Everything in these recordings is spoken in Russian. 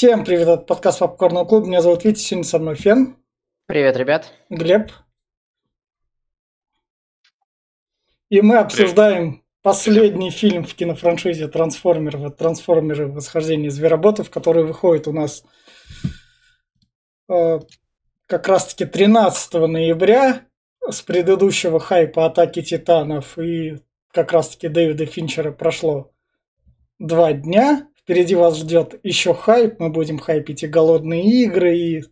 Всем привет, это подкаст Попкорного клуба. Меня зовут Витя, сегодня со мной Фен, Привет, ребят. Глеб. И мы обсуждаем последний фильм в кинофраншизе «Трансформеры», «Трансформеры. Восхождение звероботов», который выходит у нас э, как раз-таки 13 ноября с предыдущего хайпа «Атаки Титанов» и как раз-таки Дэвида Финчера прошло два дня. Впереди вас ждет еще хайп. Мы будем хайпить и «Голодные игры», и,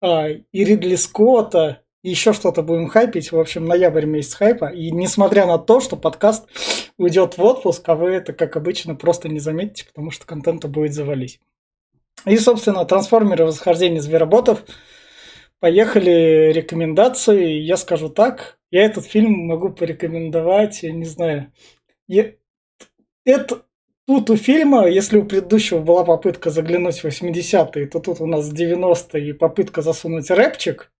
а, и Ридли Скотта, и еще что-то будем хайпить. В общем, ноябрь месяц хайпа. И несмотря на то, что подкаст уйдет в отпуск, а вы это, как обычно, просто не заметите, потому что контента будет завались. И, собственно, трансформеры восхождение звероботов. Поехали рекомендации. Я скажу так. Я этот фильм могу порекомендовать, я не знаю. Я... Это, тут у фильма, если у предыдущего была попытка заглянуть в 80-е, то тут у нас 90-е и попытка засунуть рэпчик.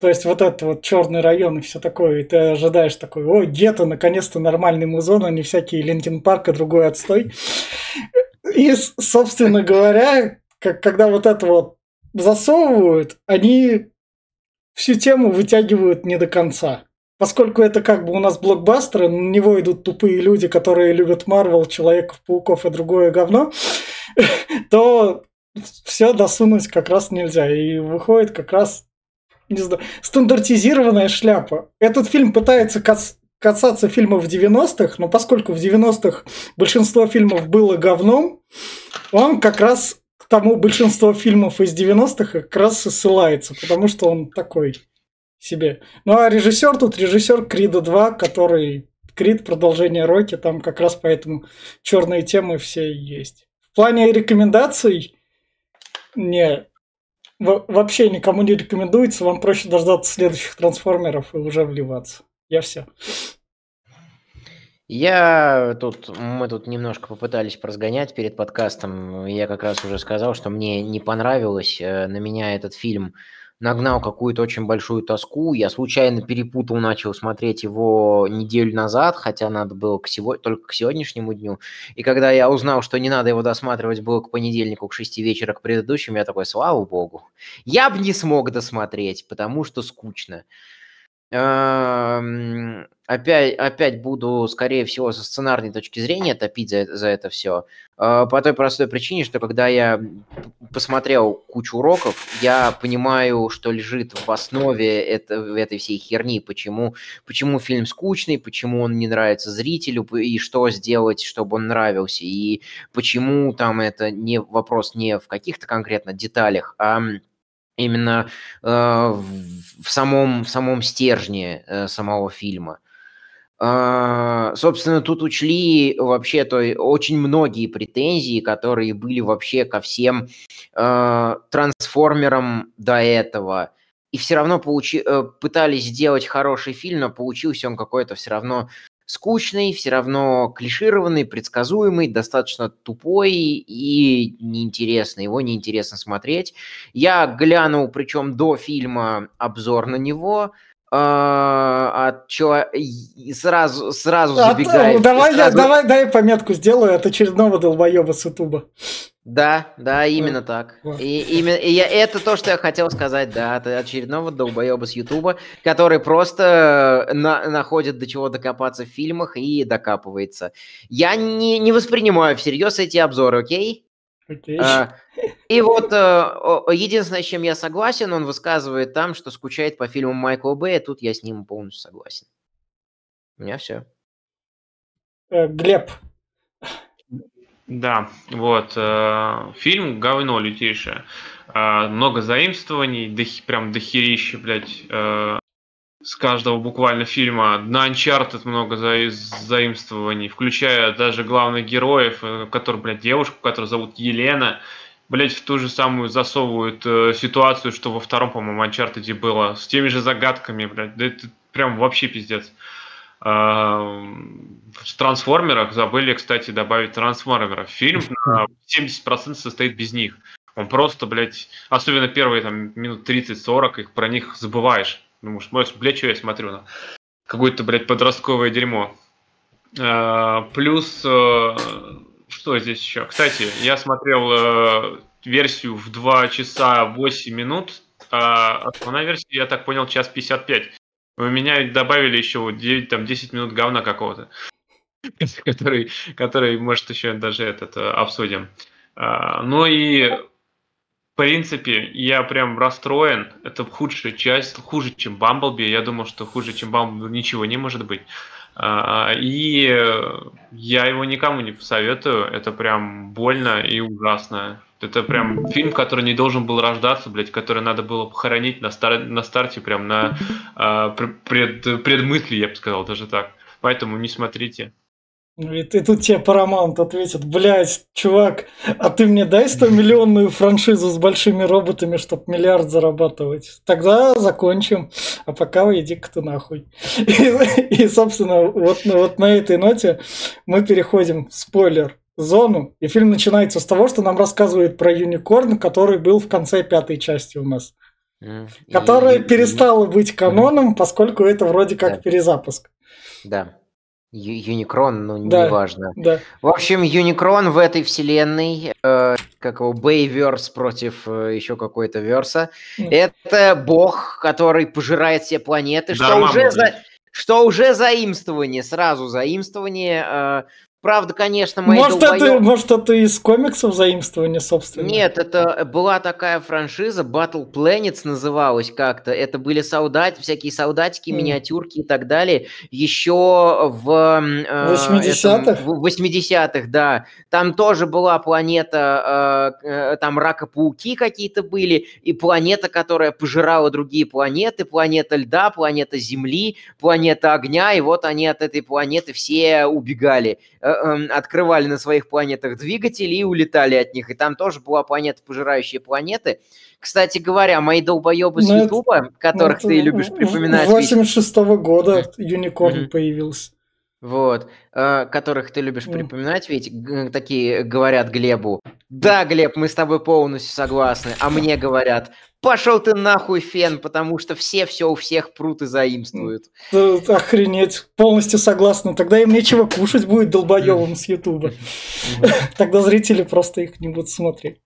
То есть вот это вот черный район и все такое, и ты ожидаешь такой, ой, гетто, наконец-то нормальный музон, а не всякие Linkin Park и другой отстой. И, собственно говоря, как, когда вот это вот засовывают, они всю тему вытягивают не до конца. Поскольку это как бы у нас блокбастеры, на него идут тупые люди, которые любят Марвел, Человеков-пауков и другое говно, то все досунуть как раз нельзя. И выходит как раз не знаю, стандартизированная шляпа. Этот фильм пытается кас касаться фильмов 90-х, но поскольку в 90-х большинство фильмов было говном, он как раз к тому большинство фильмов из 90-х как раз и ссылается, потому что он такой себе. Ну а режиссер тут режиссер Крида 2, который Крид продолжение Рокки, там как раз поэтому черные темы все есть. В плане рекомендаций не вообще никому не рекомендуется, вам проще дождаться следующих трансформеров и уже вливаться. Я все. Я тут, мы тут немножко попытались поразгонять перед подкастом. Я как раз уже сказал, что мне не понравилось. Э, на меня этот фильм нагнал какую-то очень большую тоску. Я случайно перепутал, начал смотреть его неделю назад, хотя надо было к сего... только к сегодняшнему дню. И когда я узнал, что не надо его досматривать было к понедельнику, к 6 вечера, к предыдущему, я такой, слава богу. Я бы не смог досмотреть, потому что скучно. Эм, опять, опять буду, скорее всего, со сценарной точки зрения топить за, за это все. Э, по той простой причине, что когда я посмотрел кучу уроков, я понимаю, что лежит в основе это, этой всей херни, почему, почему фильм скучный, почему он не нравится зрителю, и что сделать, чтобы он нравился, и почему там это не вопрос не в каких-то конкретно деталях, а именно э, в, самом, в самом стержне э, самого фильма. Э, собственно, тут учли вообще-то очень многие претензии, которые были вообще ко всем э, трансформерам до этого. И все равно получи, э, пытались сделать хороший фильм, но получился он какой-то все равно скучный, все равно клишированный, предсказуемый, достаточно тупой и неинтересный. Его неинтересно смотреть. Я глянул, причем до фильма, обзор на него. А, от чего сразу сразу а, забегает. Давай, сразу... Я, давай, дай пометку сделаю от очередного долбоеба с Ютуба. Да, да, именно вот. так. Вот. И, именно, и я, это то, что я хотел сказать, да, от очередного долбоеба с Ютуба, который просто на, находит до чего докопаться в фильмах и докапывается. Я не, не воспринимаю всерьез эти обзоры, окей? Окей. А, и вот а, единственное, с чем я согласен, он высказывает там, что скучает по фильму Майкла Бэя, тут я с ним полностью согласен. У меня все. Э, Глеб, да, вот. Э, фильм говно лютейшее. Э, много заимствований, до, прям дохерища, блядь. Э, с каждого буквально фильма. На Uncharted много за, заимствований, включая даже главных героев, э, который, блядь, девушку, которую зовут Елена. Блять, в ту же самую засовывают э, ситуацию, что во втором, по-моему, Uncharted было. С теми же загадками, блядь. Да это прям вообще пиздец. В трансформерах забыли, кстати, добавить трансформеров. Фильм на 70% состоит без них. Он просто, блядь, особенно первые там минут 30-40, их про них забываешь. Думаешь, может, блядь, что я смотрю на какое-то, блядь, подростковое дерьмо. А, плюс э, что здесь еще? Кстати, я смотрел э, версию в 2 часа 8 минут, а основная версия, я так понял, час 55. У меня добавили еще 9, там, 10 минут говна какого-то, который, который, может, еще даже этот обсудим. А, ну и в принципе, я прям расстроен. Это худшая часть, хуже, чем Бамблби. Я думал, что хуже, чем Бамблби ничего не может быть. А, и я его никому не посоветую. Это прям больно и ужасно. Это прям фильм, который не должен был рождаться, блядь, который надо было похоронить на, стар... на старте, прям на э, пред... предмысле, я бы сказал, даже так. Поэтому не смотрите. И, и тут тебе Paramount ответит, блядь, чувак, а ты мне дай 100-миллионную франшизу с большими роботами, чтобы миллиард зарабатывать. Тогда закончим, а пока иди-ка ты нахуй. И, и собственно, вот, вот на этой ноте мы переходим спойлер зону, и фильм начинается с того, что нам рассказывают про Юникорн, который был в конце пятой части у нас. Mm. Которая и, перестала быть каноном, поскольку это вроде как да. перезапуск. Да. Юникрон, ну, да, неважно. Да. В общем, Юникрон в этой вселенной, э, как его, Бейверс против э, еще какой-то верса, mm. это бог, который пожирает все планеты, да, что, уже за, что уже заимствование, сразу заимствование э, Правда, конечно, мои может, долбоёб... это, может, это из комиксов заимствование, собственно? Нет, это была такая франшиза, Battle Planets называлась как-то. Это были солдат, всякие солдатики, mm. миниатюрки и так далее. Еще в... Э, 80-х? В 80-х, да. Там тоже была планета, э, э, там рака-пауки какие-то были, и планета, которая пожирала другие планеты, планета льда, планета Земли, планета огня, и вот они от этой планеты все убегали э, открывали на своих планетах двигатели и улетали от них. И там тоже была планета, пожирающая планеты. Кстати говоря, мои долбоебы с ну, Ютуба, которых ну, ты любишь припоминать... 86 -го года Юникорн появился. Вот, э, которых ты любишь mm. припоминать, ведь такие говорят Глебу. Да, Глеб, мы с тобой полностью согласны. А мне говорят, Пошел ты нахуй, Фен, потому что все все у всех прут и заимствуют. Охренеть, полностью согласна. Тогда им нечего кушать будет долбоевым с Ютуба. Тогда зрители просто их не будут смотреть.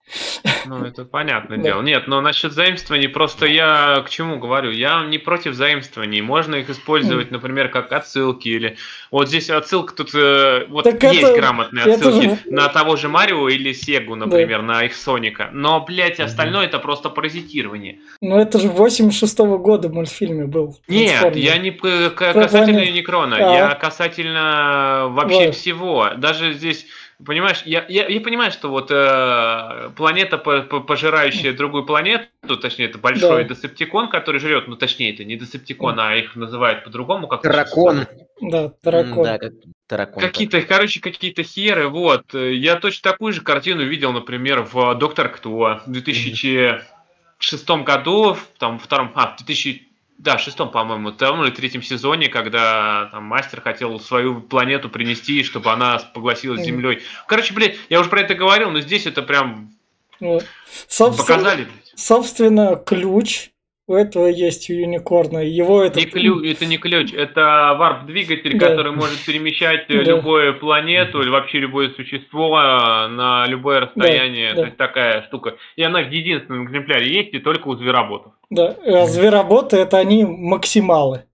Ну, это понятное дело. Нет, но насчет заимствований, просто я к чему говорю? Я не против заимствований. Можно их использовать, например, как отсылки или... Вот здесь отсылка тут... Э, вот есть грамотные отсылки на того же Марио или Сегу, например, на их Соника. Но, блядь, остальное это просто паразитирование цитирование. Ну это же 86 -го года в мультфильме был. Нет, я не касательно Юникрона, а. я касательно вообще вот. всего. Даже здесь Понимаешь, я, я, я понимаю, что вот э, планета, по, по, пожирающая другую планету, точнее, это большой да. десептикон, который жрет, ну, точнее, это не десептикон, да. а их называют по-другому. как Дракон. Да, дракон. Да, как таракон. Какие-то, короче, какие-то херы, вот. Я точно такую же картину видел, например, в «Доктор Кто» в 2000 шестом году, там, втором, а, в 2000, да, шестом, по-моему, там или третьем сезоне, когда там мастер хотел свою планету принести, чтобы она погласилась землей. Короче, блядь, я уже про это говорил, но здесь это прям вот. Собственно, показали. Собственно, ключ у этого есть у юникорна. Его это... Не ключ, это не ключ, это варп-двигатель, да. который может перемещать да. любую планету или вообще любое существо на любое расстояние. Да, да. То есть такая штука. И она в единственном экземпляре есть и только у звероботов. Да, а звероботы это они максималы.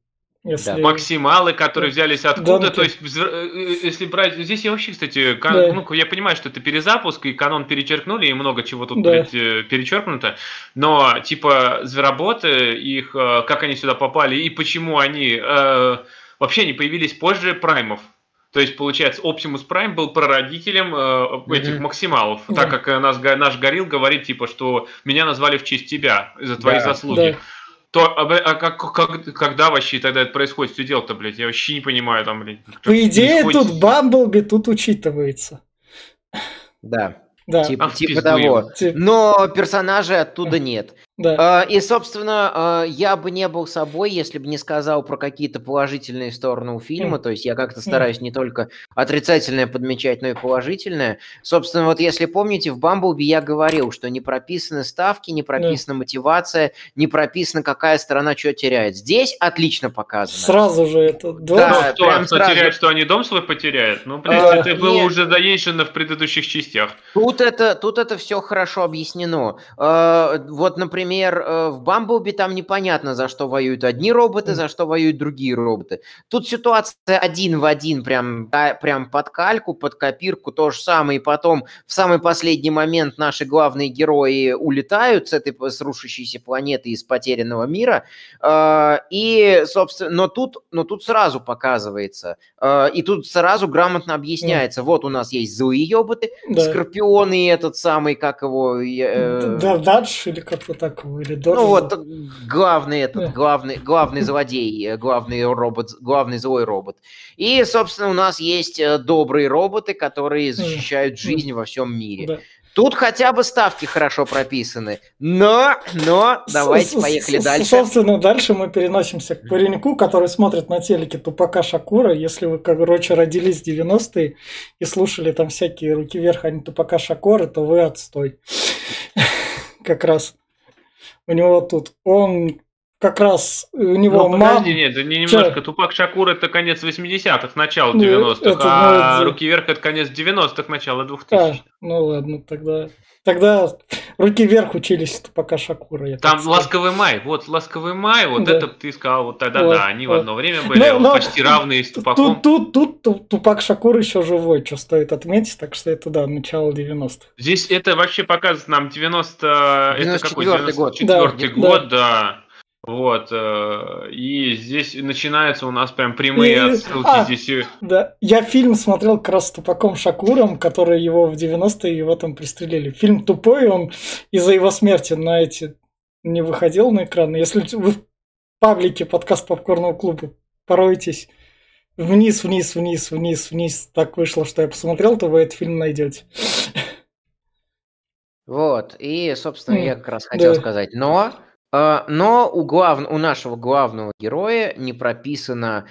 Если... Да. Максималы, которые взялись откуда, да, ну, то есть, э, э, если брать, здесь я вообще, кстати, да. ну, я понимаю, что это перезапуск, и канон перечеркнули, и много чего тут, да. блядь, э, перечеркнуто, но, типа, звероботы, их, как они сюда попали, и почему они э, вообще не появились позже праймов, то есть, получается, Optimus Prime был прародителем э, этих mm-hmm. максималов, mm-hmm. так как наш, наш Горилл говорит, типа, что меня назвали в честь тебя, за твои да. заслуги. Да то, а, а как, как, когда вообще тогда это происходит? Все дело-то, блядь, я вообще не понимаю там, блядь. По идее, тут Бамблби тут учитывается. Да. Да. Типа, Ах, типа того. Тип... Но персонажей оттуда нет. Да. А, И, собственно, а, я бы не был собой, если бы не сказал про какие-то положительные стороны у фильма. М. То есть я как-то стараюсь не только отрицательное подмечать, но и положительное. Собственно, вот если помните, в Бамблби я говорил, что не прописаны ставки, не прописана мотивация, не прописано, какая сторона что теряет. Здесь отлично показано. Сразу же это. Да, Да. Ну, что, сразу. теряет, что они дом свой потеряют? Ну, блин, А, это было нет. уже заезжено в предыдущих частях. Тут это, тут это все хорошо объяснено. Э, Вот, например, э, в Бамблби там непонятно, за что воюют одни роботы, за что воюют другие роботы. Тут ситуация один в один, прям, да, прям под кальку, под копирку, то же самое. И потом в самый последний момент наши главные герои улетают с этой с рушащейся планеты из потерянного мира. Э, И, собственно, но тут, но тут сразу показывается, э, и тут сразу грамотно объясняется. Вот у нас есть злые ёботы, Да. Скорпион и этот самый, как его... э, Да, Дадж или как-то так его, или Додж. ну вот главный этот, Да. главный, главный злодей, э, главный робот, главный злой робот. И, собственно, у нас есть э, добрые роботы, которые защищают жизнь во всем мире. Да. Тут хотя бы ставки хорошо прописаны. Но, но, давайте поехали дальше. Собственно, дальше мы переносимся к пареньку, который смотрит на телеке Тупака Шакура. Если вы, короче, родились в 90-е и слушали там всякие руки вверх, а не Тупака Шакура, то вы отстой. Как раз у него тут. Он как раз, у него Ну, мам... подожди, нет, это не немножко. Тупак Шакур это конец 80-х, начало Ну, 90-х, это, а ну, Руки вверх это конец 90-х, начало А, 2000-х. ну ладно, тогда... Тогда руки вверх учились Тупака Шакура. я Там ласковый май, вот ласковый май, вот Да. это ты сказал, вот тогда Вот, да, они в вот. одно время были Ну, но почти равные с Тупаком. Тут, тут, тут, Ту- Тупак Шакур еще живой, что стоит отметить, так что это, да, начало 90-х. Здесь это вообще показывает нам 90... Это какой? 94-й год. 94-й Да, год, да. Вот. э, И здесь начинаются у нас прям прямые И- отсылки. а. Здесь Да, я фильм смотрел как раз с Тупаком Шакуром, который его в 90-е его там пристрелили. Фильм тупой, он из-за его смерти на эти не выходил на экран. Если вы в паблике подкаст Попкорного клуба поройтесь вниз, вниз, вниз, вниз, вниз, так вышло, что я посмотрел, то вы этот фильм найдете. Вот, и, собственно, М, я как раз хотел да. сказать. Но, но у, глав... у нашего главного героя не прописано,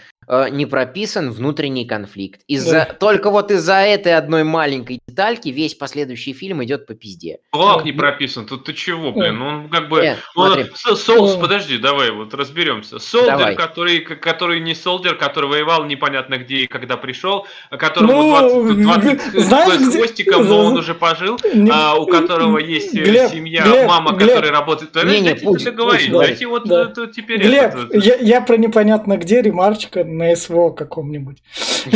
не прописан внутренний конфликт. Из-за... Да. Только вот из-за этой одной маленькой детальки весь последующий фильм идет по пизде. Флаг не Ну, прописан. Тут ты чего, блин? Ну, Он как бы... Нет, Он, смотри. С- Солдер, Ну. подожди, давай вот разберемся. Солдер, Давай. который, который не солдер, который воевал непонятно где и когда пришел, а которому Ну, 20, 20 знаешь, с где- хвостиком, но он уже пожил, Не- а, у которого есть э, Глеб, семья, Глеб, мама, Глеб. которая работает. Подожди, Не-не, дайте пусть, договорить, пусть, дайте вот да. э, тут теперь Глеб, это, вот. я, я про непонятно где ремарочка на СВО каком-нибудь.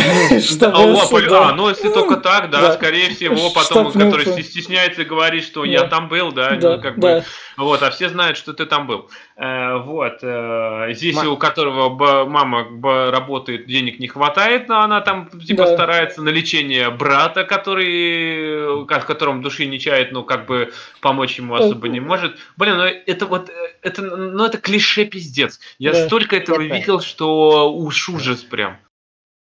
А, а, ну если только так, да, скорее всего, потом, который стесняется говорить, что Да. я там был, да, Да, как да. бы, вот, а все знают, что ты там был. Э, вот, э, здесь у которого мама работает, денег не хватает, но она там, типа, старается на лечение брата, который, ко- в котором души не чает, ну, как бы, помочь ему особо не может. Блин, ну, это вот, э, это, ну, это клише пиздец. Я столько этого Это- видел, что уж ужас прям.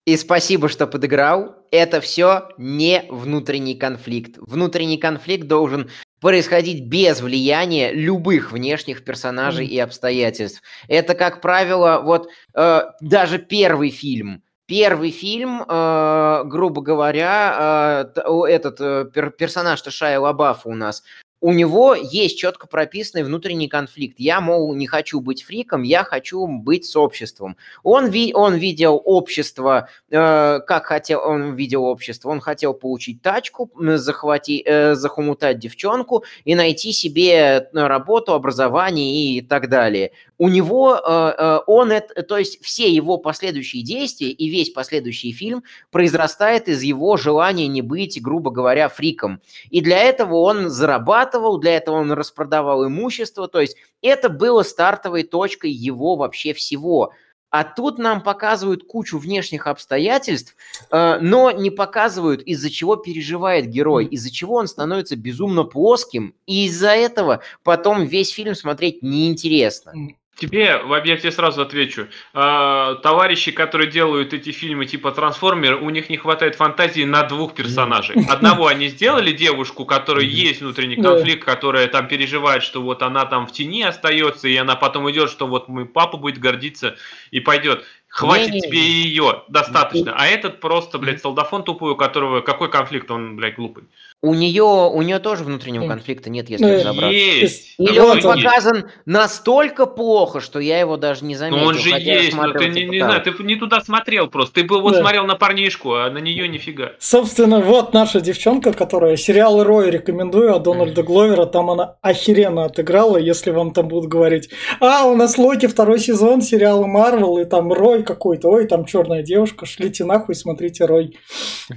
И спасибо, что подыграл. Это все не внутренний конфликт. Внутренний конфликт должен происходить без влияния любых внешних персонажей Мгм. и обстоятельств. Это, как правило, вот э, даже первый фильм. Первый фильм, э, грубо говоря, э, этот э, пер- персонаж Шая Лабафа у нас, у него есть четко прописанный внутренний конфликт. Я, мол, не хочу быть фриком, я хочу быть с обществом. Он, ви- он видел общество, э, как хотел, он видел общество, он хотел получить тачку, захвати, э, захомутать девчонку и найти себе э, работу, образование и так далее. У него, э, э, он, это, то есть все его последующие действия и весь последующий фильм произрастает из его желания не быть, грубо говоря, фриком. И для этого он зарабатывал, для этого он распродавал имущество, то есть это было стартовой точкой его вообще всего. А тут нам показывают кучу внешних обстоятельств, э, но не показывают, из-за чего переживает герой, из-за чего он становится безумно плоским, и из-за этого потом весь фильм смотреть неинтересно. Тебе, я тебе сразу отвечу. А, товарищи, которые делают эти фильмы типа Трансформер, у них не хватает фантазии на двух персонажей. Одного они сделали девушку, которая есть внутренний конфликт, которая там переживает, что вот она там в тени остается, и она потом идет, что вот мой папа будет гордиться и пойдет. Хватит не, тебе не, ее, достаточно. А этот просто, блядь, солдафон тупой, у которого какой конфликт, он, блядь, глупый. У нее, у нее тоже внутреннего конфликта нет, если ну, разобраться. Есть. Или он показан есть. настолько плохо, что я его даже не заметил. Но он же есть, но ты не, не знаю, ты не туда смотрел просто. Ты бы вот да. смотрел на парнишку, а на нее нифига. Собственно, вот наша девчонка, которая сериал Рой рекомендую, а Дональда Гловера, там она охеренно отыграла, если вам там будут говорить, а, у нас Локи второй сезон сериала Марвел, и там Рой какой-то, ой, там черная девушка, шлите нахуй, смотрите Рой.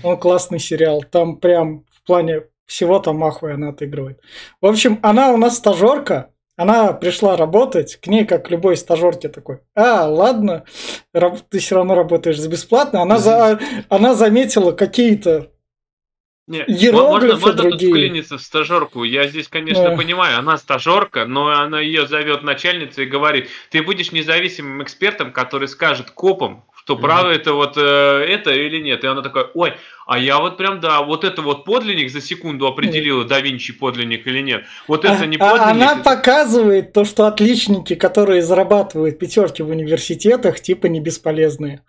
Он классный сериал, там прям плане всего там махуя она отыгрывает. В общем, она у нас стажерка, она пришла работать, к ней, как к любой стажерке, такой, а, ладно, ты все равно работаешь за бесплатно. Она, за, она заметила какие-то нет, можно, можно другие. тут вклиниться в стажерку. Я здесь, конечно, да. понимаю, она стажерка, но она ее зовет начальница и говорит, ты будешь независимым экспертом, который скажет копам, что mm-hmm. право это вот э, это или нет. И она такая, ой, а я вот прям, да, вот это вот подлинник за секунду определила, да Винчи подлинник или нет. Вот это а, не подлинник. А она это... показывает то, что отличники, которые зарабатывают пятерки в университетах, типа не бесполезные.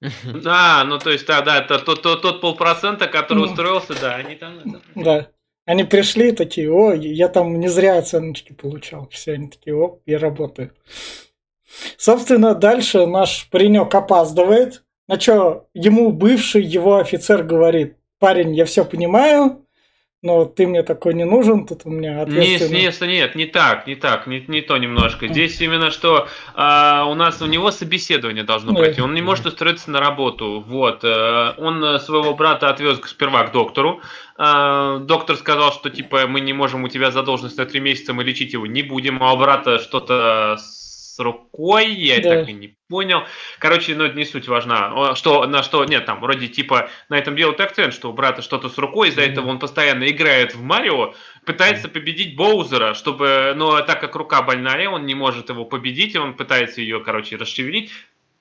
А, ну то есть, да, да, это тот, тот, тот полпроцента, который устроился, да, они там... Да. Они пришли такие, о, я там не зря оценочки получал. Все, они такие, о, я работаю. Собственно, дальше наш паренек опаздывает. На что ему бывший его офицер говорит, парень, я все понимаю, но ты мне такой не нужен, тут у меня ответственность. Нет, нет, нет, не так, не так, не, не то немножко. Здесь именно что а, у нас у него собеседование должно да. пройти, он не может устроиться на работу. Вот, а, он своего брата отвез сперва к доктору. А, доктор сказал, что типа мы не можем у тебя задолженность на три месяца, мы лечить его не будем, а у брата что-то с рукой, я да. так и не понял. Короче, ну это не суть важна. Что, на что, нет, там вроде типа на этом делают акцент, что у брата что-то с рукой, из-за mm-hmm. этого он постоянно играет в Марио, пытается mm-hmm. победить Боузера, чтобы, но так как рука больная, он не может его победить, и он пытается ее, короче, расшевелить,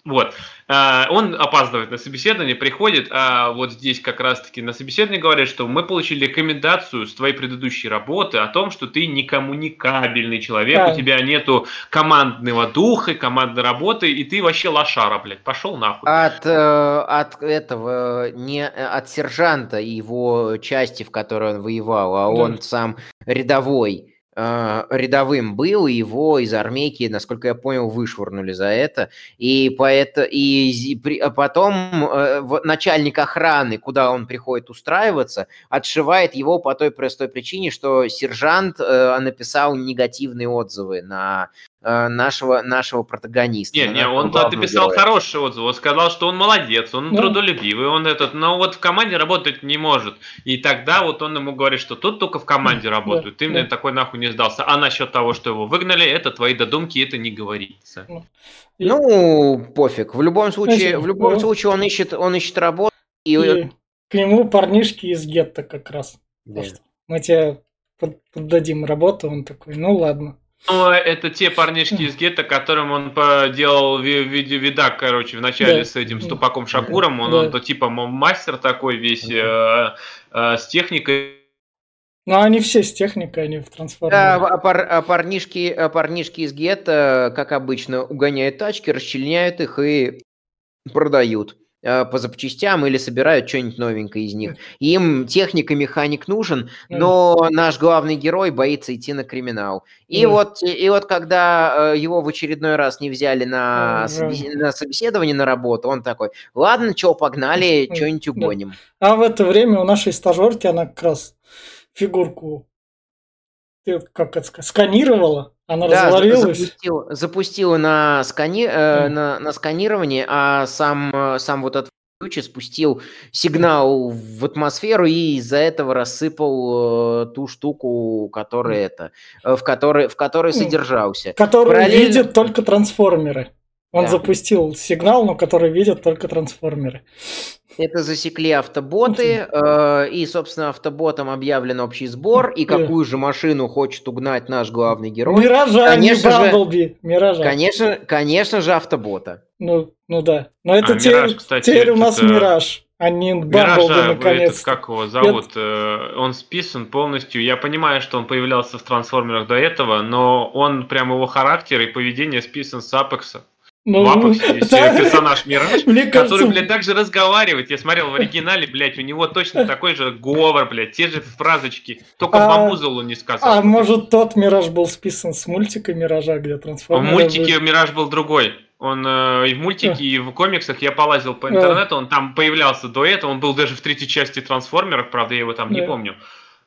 вот. А, он опаздывает на собеседование, приходит, а вот здесь как раз-таки на собеседовании говорят, что мы получили рекомендацию с твоей предыдущей работы о том, что ты не коммуникабельный человек, да. у тебя нету командного духа, командной работы, и ты вообще лошара, блядь, пошел нахуй. От, э, от этого, не от сержанта и его части, в которой он воевал, а да. он сам рядовой э, рядовым был, и его из армейки, насколько я понял, вышвырнули за это. И, поэто, и при, а потом э, начальник охраны, куда он приходит устраиваться, отшивает его по той простой причине, что сержант э, написал негативные отзывы на нашего, нашего протагониста. Не, не, он написал героя. хороший отзыв, он сказал, что он молодец, он да. трудолюбивый, он этот, но вот в команде работать не может. И тогда вот он ему говорит, что тут только в команде работают, ты да. мне такой нахуй не сдался. А насчет того, что его выгнали, это твои додумки, это не говорится. Ну, пофиг. В любом случае, в любом случае он ищет, он ищет работу. И... и к нему парнишки из гетто как раз. Да. Мы тебе поддадим работу, он такой, ну ладно. Ну, это те парнишки из гетто, которым он делал видео видак, короче, в начале да. с этим ступаком Шакуром. Он, да. он то типа мастер такой весь э, э, с техникой. Ну, они все с техникой, они в трансформере. Да, а, пар, а парнишки, а парнишки из гетто, как обычно, угоняют тачки, расчленяют их и продают. Э, по запчастям или собирают что-нибудь новенькое из них. Им техник и механик нужен, но наш главный герой боится идти на криминал. И, вот, и вот когда э, его в очередной раз не взяли на, на собеседование на работу, он такой, ладно, что, погнали, что-нибудь угоним. А в это время у нашей стажерки она как раз фигурку как это сказать, сканировала, она да. Запустила, запустила на, скани, э, на, на сканирование, а сам, э, сам вот этот ключ спустил сигнал в атмосферу и из-за этого рассыпал э, ту штуку, которая это, э, в которой, в которой содержался. Который Параллельно... видят только трансформеры. Он Да. запустил сигнал, но который видят только трансформеры. Это засекли автоботы, э, и, собственно, автоботам объявлен общий сбор, и какую же машину хочет угнать наш главный герой? Миража, а не Конечно же- Бамблби. Миража. Конечно, конечно же, автобота. Ну, ну да. Но это А, теперь, Мираж, кстати, теперь у нас это- Мираж, а не Бамблби Миража, этот, наконец. как его зовут, э, он списан полностью. Я понимаю, что он появлялся в трансформерах до этого, но он прям его характер и поведение списан с Апекса. Ну, В Апексе есть да. персонаж Мираж, Мне который, кажется, блядь, так же разговаривает. Я смотрел в оригинале, блядь, у него точно такой же говор, блядь, те же фразочки, только А- бамбузелу не сказал. а может тот Мираж был списан с мультика Миража, где В трансформеры мультике были? Мираж был другой. Он э, и в мультике, и в комиксах я полазил по интернету, он там появлялся до этого, он был даже в третьей части трансформеров, правда, я его там не Да. помню.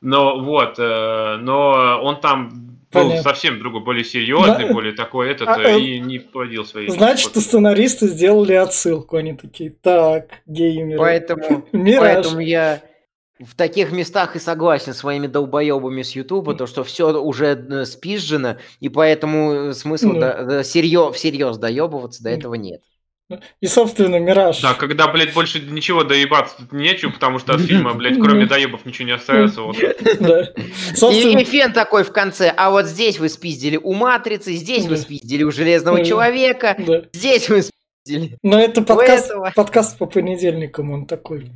Но вот, э, но он там был Понятно. совсем другой, более серьезный, Да. более такой этот, А, э, э, и не плодил свои. Значит, вот. сценаристы сделали отсылку. Они такие, так, геймеры. Поэтому, поэтому я в таких местах и согласен с своими долбоебами с Ютуба, то, что все уже э, спизжено, и поэтому смысла Ну. до- до серьё- всерьез доебываться до Ну. этого нет. И, собственно, Мираж. Да, когда, блядь, больше ничего доебаться тут нечего, потому что от фильма, блядь, кроме доебов ничего не остается. Вот. Да. И, Собственно, и фен такой в конце, а вот здесь вы спиздили у Матрицы, здесь вы Да. спиздили у Железного Да. Человека, да. здесь вы спиздили. Но это подкаст, этого- подкаст по понедельникам, он такой.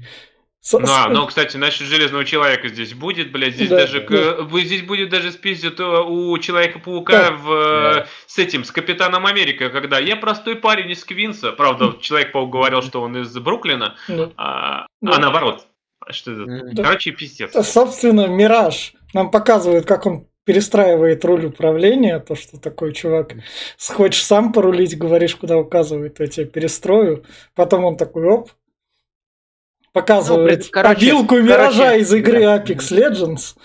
Со- Да, с- но, кстати, насчет Железного Человека здесь будет, блядь, здесь Да, даже, да. к- здесь будет даже спиздят э, у Человека-паука Да. в, э, Да. с этим, с Капитаном Америка, когда я простой парень из Квинса, правда, Человек-паук говорил, что он из Бруклина, да. а, Да. а наоборот. Что это? Да. Короче, пиздец. Собственно, Мираж нам показывает, как он перестраивает руль управления, то, что такой чувак, хочешь сам порулить, говоришь, куда указывает, я тебя перестрою. Потом он такой, оп, показывает Ну, короче- обилку Миража короче, из игры да. Apex Legends.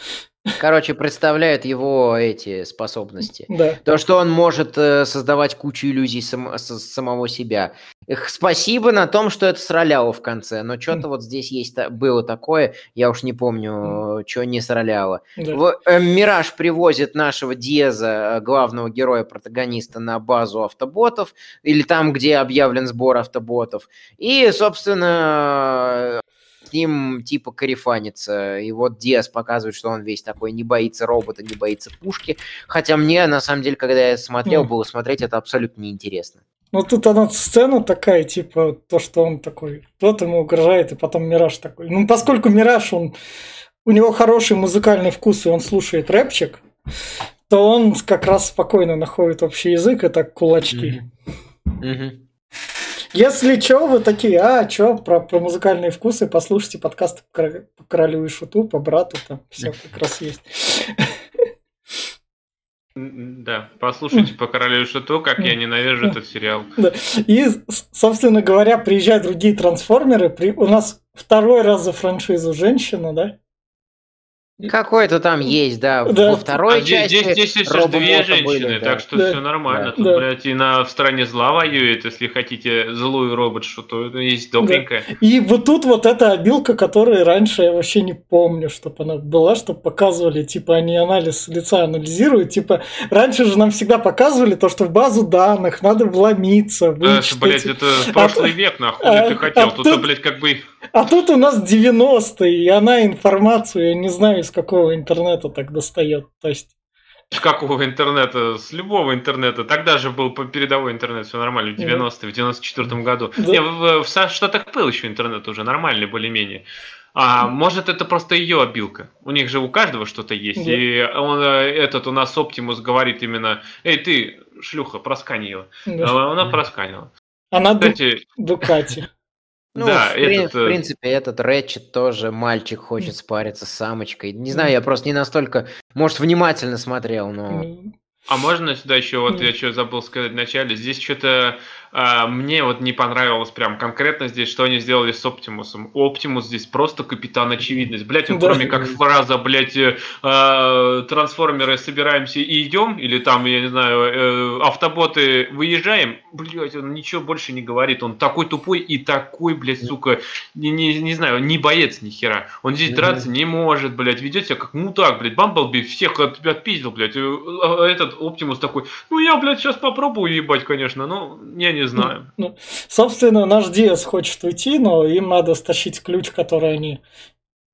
Короче, представляет его эти способности. Да. То, что он может э, создавать кучу иллюзий сам- самого себя. Эх, спасибо на том, что это сраляло в конце. Но что-то вот здесь есть было такое, я уж не помню, что не сраляло. да. В, э, Мираж привозит нашего Диеза, э, главного героя-протагониста, на базу автоботов, или там, где объявлен сбор автоботов. И, собственно, с ним типа карифанится. И вот Диас показывает, что он весь такой, не боится робота, не боится пушки. Хотя мне, на самом деле, когда я смотрел, Ну. было смотреть это абсолютно неинтересно. Ну тут она сцена такая, типа, то, что он такой, тот ему угрожает, и потом Мираж такой. Ну, поскольку Мираж, он, у него хороший музыкальный вкус, и он слушает рэпчик, то он как раз спокойно находит общий язык, и так кулачки. Мгм. Если чё, вы такие, а, чё, про, про музыкальные вкусы, послушайте подкасты по, королю и шуту, по брату, там все как раз есть. М, Да, послушайте по Королю и Шуту, как я ненавижу этот сериал. Да. И, собственно говоря, приезжают другие трансформеры. При... У нас второй раз за франшизу женщина, да? Какой-то там есть, да. Да. Во второй А здесь, части здесь, здесь есть аж Робомота две были, женщины, да. так что Да. все нормально. Да. Тут, Да. блядь, и на в стране зла воюет, если хотите злую робот, что то есть добренькая. И вот тут вот эта обилка, которую раньше я вообще не помню, чтобы она была, чтобы показывали, типа, они анализ лица анализируют. Типа, раньше же нам всегда показывали то, что в базу данных надо вломиться, Да, это, вычитать. блядь, это прошлый век, нахуй, а- ты хотел. а Тут, тут- блядь, как бы... А тут у нас 90-е, и она информацию, я не знаю, из какого интернета так достает. То есть, С какого интернета? С любого интернета. Тогда же был по- передовой интернет, все нормально, в Да. 90-е, в 94 году. Да. Не, в, в Штатах был еще интернет уже нормальный, более-менее. А может это просто ее обилка? У них же у каждого что-то есть. Да. И он, э, этот у нас Оптимус говорит именно, эй, ты, шлюха, проскани его. да. А Она просканила. она Кстати, Дукати. Ну, Да, в, этот, в э, принципе, этот Рэтчет тоже мальчик хочет спариться с самочкой. Не знаю, я просто не настолько, может, внимательно смотрел, но... А можно сюда еще, вот я что забыл сказать вначале, здесь что-то мне вот не понравилось прям конкретно здесь, что они сделали с Оптимусом. Оптимус здесь просто капитан очевидность. Блять, он Да. кроме как фраза, блять, трансформеры собираемся и идем, или там, я не знаю, э, автоботы выезжаем, блять, он ничего больше не говорит. Он такой тупой и такой, блядь, сука, не, не, не знаю, не боец ни хера. Он здесь драться не может, блядь, ведет себя как мутак, блядь. Бамблби всех от, отпиздил, блядь. Э, а Этот Оптимус такой, ну я, блядь, сейчас попробую ебать, конечно, но я не знаю. Ну, собственно, наш Диас хочет уйти, но им надо стащить ключ, который они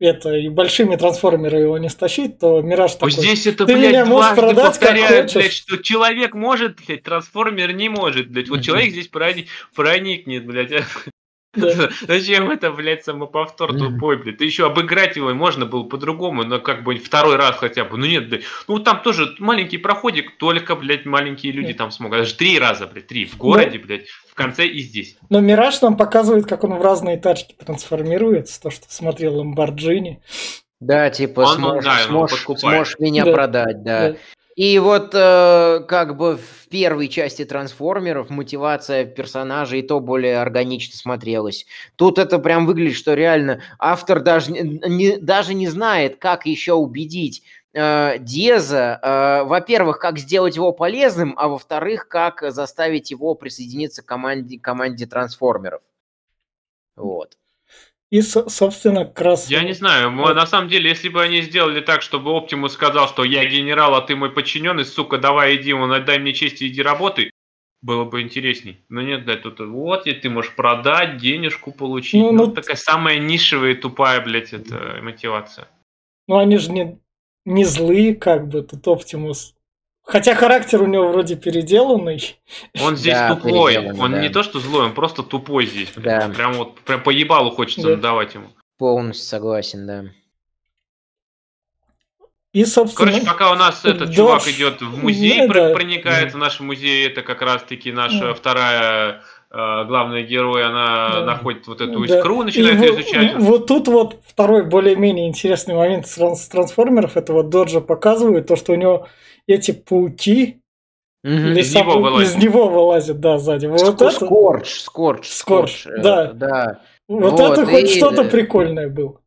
это, и большими трансформерами его не стащить, то Мираж такой, здесь это, ты блядь, меня можешь продать, как повторяют, хочешь. блядь, что человек может, блядь, трансформер не может, блядь. Вот Мгм. человек здесь прони- проникнет, блядь. Зачем это, блядь, самоповтор тупой, блядь? Ты еще обыграть его можно было по-другому, но как бы второй раз хотя бы. Ну нет, блядь. Ну там тоже маленький проходик, только, блядь, маленькие люди там смогут. Даже три раза, блядь, три. В городе, блядь, в конце и здесь. Но Мираж нам показывает, как он в разные тачки трансформируется, то, что смотрел Ламборджини. Да, типа, Он, ну, сможешь, да, он сможешь- подкупает. сможешь меня Да. продать, да. Да. И вот э, как бы в первой части трансформеров мотивация персонажа и то более органично смотрелась. Тут это прям выглядит, что реально автор даже не, даже не знает, как еще убедить э, Деза, э, во-первых, как сделать его полезным, а во-вторых, как заставить его присоединиться к команде, команде трансформеров. Вот. И, со- собственно, как раз... Я не знаю, м- Вот. на самом деле, если бы они сделали так, чтобы Оптимус сказал, что я генерал, а ты мой подчиненный, сука, давай иди, он отдай мне честь и иди работай, было бы интересней. Но нет, да, тут вот и ты можешь продать, денежку получить. Ну, Ну, ну, такая самая нишевая и тупая, блядь, это мотивация. Ну, они же не, не злые, как бы, тут Оптимус. Хотя характер у него вроде переделанный. Он здесь Да, тупой. Он да. не то, что злой, он просто тупой здесь. Да. Прям вот прям по ебалу хочется Да. надавать ему. Полностью согласен, да. И, собственно... Короче, пока у нас этот да, чувак идет в музей, да, про- да. проникает в наш музей, это как раз-таки наша Да. вторая э, главная герой, она Да. находит вот эту Да. искру, И начинает во- ее изучать. Вот тут вот второй более-менее интересный момент с трансформеров. Это вот Доджа показывает, то, что у него эти пауки Мгм. Из него вылазят. из него вылазят, да, сзади. Вот Ск- это, Скорч, Скорч, Скорч, э, да. да. вот вот, это хоть и- что-то прикольное было.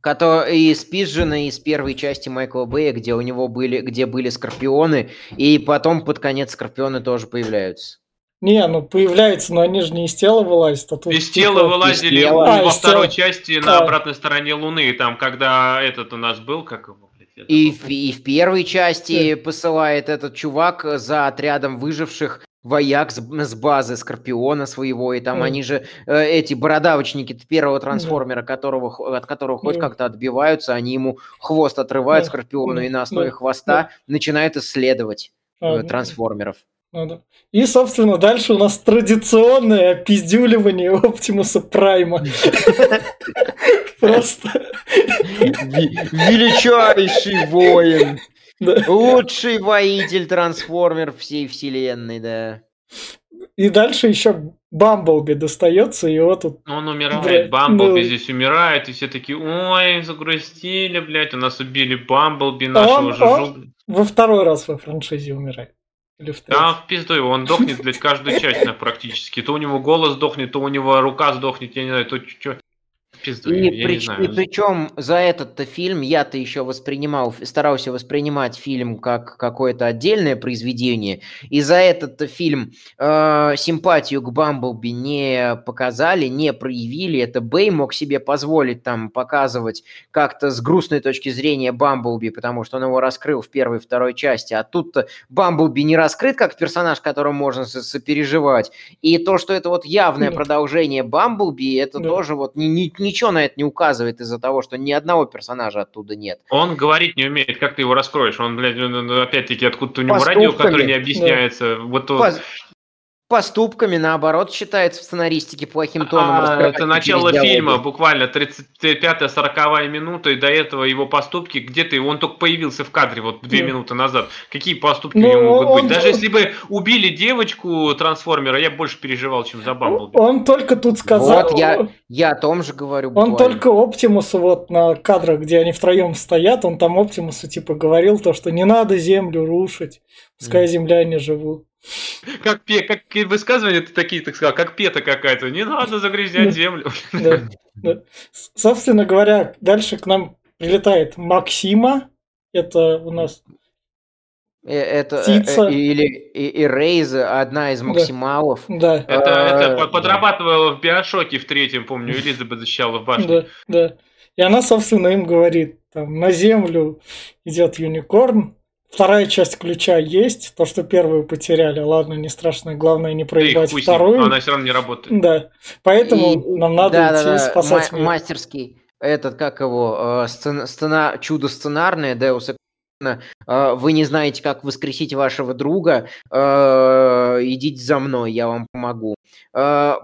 Кото- из Пиджина из первой части Майкла Бэя, где у него были, где были скорпионы, и потом под конец скорпионы тоже появляются. Не, ну появляется, но они же не из тела вылазят, а тут Из типа- тела вылазили тела. во А, из второй тела. части на А. обратной стороне Луны, там, когда этот у нас был, как его, И забыл. в, и в первой части посылает этот чувак за отрядом выживших вояк с, с базы Скорпиона своего, и там Мгм. они же, э, эти бородавочники первого трансформера, которого, х- от которого хоть как-то отбиваются, они ему хвост отрывают Да. Скорпиону, Да. и на основе Да. хвоста начинают исследовать э, трансформеров. Ну да. И, собственно, дальше у нас традиционное опиздюливание Оптимуса Прайма. Просто. Величайший воин! да. Лучший воитель трансформер всей вселенной, да. И дальше еще Бамблби достается, и его тут... Он умирает, Бамблби ну- здесь умирает, и все такие, ой, загрустили, блядь, у нас убили Бамблби, А нашего он- Жужу. он- блядь». Во второй раз во франшизе умирает. Или в Да, в пизду его, он дохнет, блядь, каждую часть на практически. То у него голос дохнет, то у него рука сдохнет, я не знаю, то что. Пизду, И, я не знаю. причем за этот фильм я-то еще воспринимал, старался воспринимать фильм как какое-то отдельное произведение, и за этот фильм э, симпатию к Бамблби не показали, не проявили. Это Бэй мог себе позволить там показывать как-то с грустной точки зрения Бамблби, потому что он его раскрыл в первой и второй части, а тут Бамблби не раскрыт как персонаж, которому можно со- сопереживать. И то, что это вот явное Да. продолжение Бамблби, это Да. тоже вот ни- ни- ничего на это не указывает из-за того, что ни одного персонажа оттуда нет. Он говорить не умеет, как ты его раскроешь? Он, блядь, опять-таки, откуда-то у него радио, которое не объясняется. Вот то- Поз- Поступками, наоборот, считается в сценаристике плохим тоном. А, это начало фильма, буквально 35-40 минута, и до этого его поступки где-то, он только появился в кадре вот две Ну. минуты назад. Какие поступки Ну, у него могут он- быть? Даже если бы убили девочку трансформера, я бы больше переживал, чем за Бамблби. Он только тут сказал... Вот я, я о том же говорю. Он буквально. только Оптимусу вот на кадрах, где они втроем стоят, он там Оптимусу типа говорил то, что не надо землю рушить, пускай Мгм. земляне живут. Как, пе, как высказывания ты такие, так сказал, как пета какая-то. Не надо загрязнять землю. Да, да. С- Собственно говоря, дальше к нам прилетает Максима. Это у нас Э, Это э, Птица. или и, и Рейз, одна из максималов. да, Это, это А, подрабатывала в Биошоке в третьем, помню, Элизабет защищала в башне. да, да. И она, собственно, им говорит, там, на землю идет юникорн, вторая часть ключа есть, то, что первую потеряли, ладно, не страшно, главное не Да проебать ним, вторую. Она все равно не работает. Да, поэтому И- нам надо да, идти да, да, спасать мир. мастерский этот, как его, э, сцена- сцена- чудо сценарное, Deus э, вы не знаете, как воскресить вашего друга, э, идите за мной, я вам помогу. Э,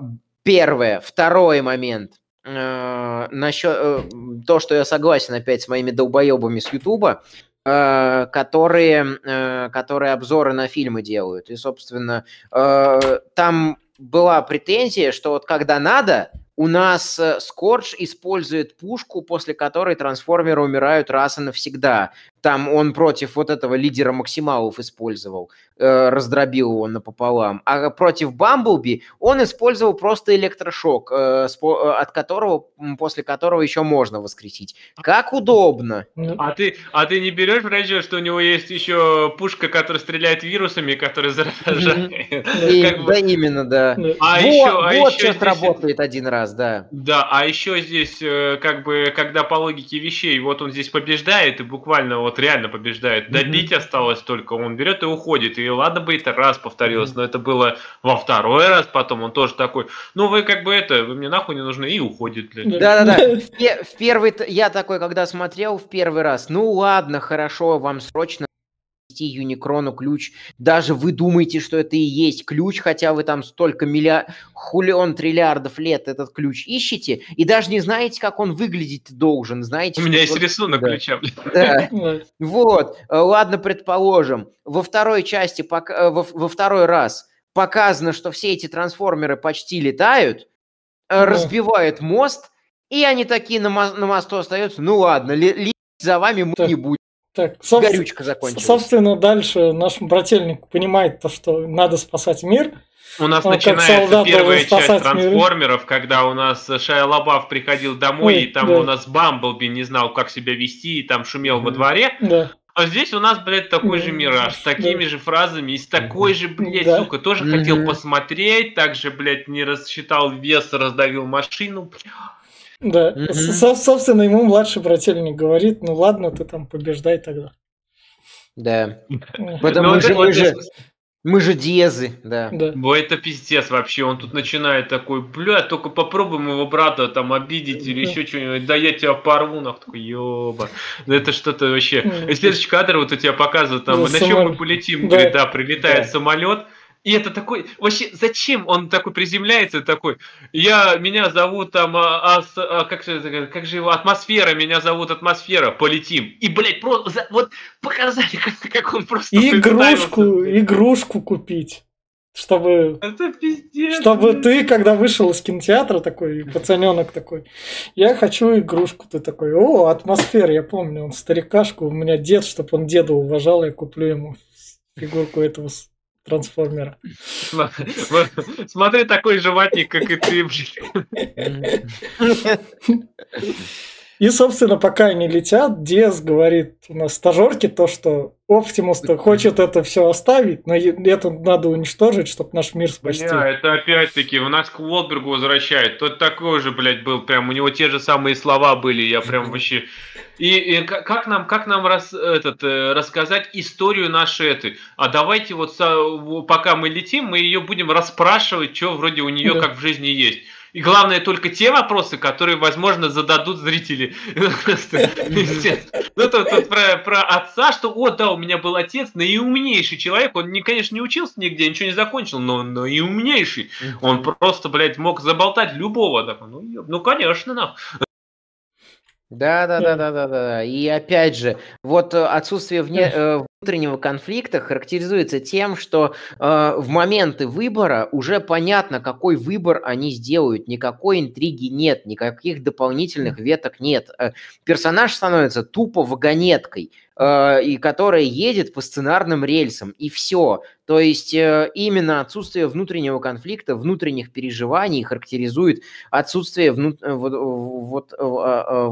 Первое. Второй момент. Насчет то, что я согласен опять с моими долбоебами с Ютуба, которые, э, которые обзоры на фильмы делают. И, собственно, э, там была претензия, что вот когда надо, у нас э, Скордж использует пушку, после которой трансформеры умирают раз и навсегда. Там он против вот этого лидера максималов использовал, э, раздробил его напополам. А против Бамблби он использовал просто электрошок, э, спо- э, от которого, после которого еще можно воскресить. Как удобно. Ну, А ты, а ты не берешь в расчет, что у него есть еще пушка, которая стреляет вирусами, которая заражает? Да, именно, да. да. А вот, еще, а вот еще что здесь- сработает один раз, да. Да, а еще здесь, э, как бы, когда по логике вещей, вот он здесь побеждает, и буквально вот реально побеждает. Добить осталось только, он берет и уходит. И ладно бы это раз повторилось, но это было во второй раз потом, он тоже такой, ну вы как бы это, вы мне нахуй не нужны, и уходит. Да-да-да. В, пе- в первый, я такой, когда смотрел в первый раз, ну ладно, хорошо, вам срочно найти Юникрону ключ. Даже вы думаете, что это и есть ключ, хотя вы там столько миллиард, хулион триллиардов лет этот ключ ищете, и даже не знаете, как он выглядеть должен. Знаете, У меня есть вот- рисунок да. ключа. Да. Вот, э, ладно, предположим, во второй части, э, во, во второй раз показано, что все эти трансформеры почти летают, э, Да. разбивают мост, и они такие на, мо- на мосту остаются, ну ладно, за вами мы не будем, Так, собс- горючка закончилась. собственно, дальше наш брательник понимает то, что надо спасать мир. У нас Он начинается первая часть спасать мир. трансформеров, когда у нас Шайа Лабаф приходил домой, Ой, и там да. у нас Бамблби не знал, как себя вести, и там шумел во Мгм. дворе. Да. А здесь у нас, блядь, такой же мираж, с такими Да. же фразами, и с такой же, блядь, Да. сука, тоже Мгм. хотел посмотреть, также, блядь, не рассчитал вес, раздавил машину. Да. Со- собственно, ему младший брательник говорит, ну ладно, ты там побеждай тогда. Да, Потому Ну, мы, же, мы, же, это- мы же дезы, да. Да. Бо это пиздец вообще, он тут начинает такой, бля, только попробуем его брата там обидеть или еще что-нибудь, да я тебя порву, нахуй, такой, ёба. Да это что-то вообще. И следующий кадр вот у тебя показывают, там, Да, на чем самолет. мы полетим, Да. говорит, да, прилетает Да. самолет, и это такой, вообще, зачем он такой приземляется, такой, я, меня зовут там, а, ас- а, как, же как же его, атмосфера, меня зовут атмосфера, полетим. И, блядь, просто, вот, показали, как, как он просто игрушку, игрушку купить. Чтобы, Это пиздец. чтобы блядь. ты, когда вышел из кинотеатра, такой пацаненок такой, я хочу игрушку. Ты такой, о, атмосфера, я помню, он старикашку, у меня дед, чтобы он деда уважал, я куплю ему фигурку этого трансформера. Смотри, такой же ватник, как и ты, блин. И, собственно, пока они летят, Диас говорит у нас стажерке то, что Оптимус хочет это все оставить, но это надо уничтожить, чтобы наш мир спасти. Бля, это опять-таки, у нас к Уолбергу возвращает. Тот такой же, блядь, был, прям у него те же самые слова были, я прям вообще... И, и ка- как нам, как нам рас, этот, э, рассказать историю нашей этой? А давайте вот пока мы летим, мы ее будем расспрашивать, что вроде у нее Да. как в жизни есть. И главное только те вопросы, которые, возможно, зададут зрители. Ну, тут, про, отца, что, о, да, у меня был отец, наиумнейший человек. Он, не, конечно, не учился нигде, ничего не закончил, но, но и умнейший. Он просто, блядь, мог заболтать любого. Ну, ну, конечно, нахуй. Да, да, да, Да. да, да. И опять же, вот э, отсутствие вне, э, внутреннего конфликта характеризуется тем, что э, в моменты выбора уже понятно, какой выбор они сделают. Никакой интриги нет, никаких дополнительных веток нет. Э, персонаж становится тупо вагонеткой, э, и которая едет по сценарным рельсам, и все. То есть э, именно отсутствие внутреннего конфликта, внутренних переживаний характеризует отсутствие, вну- э, вот, вот, э,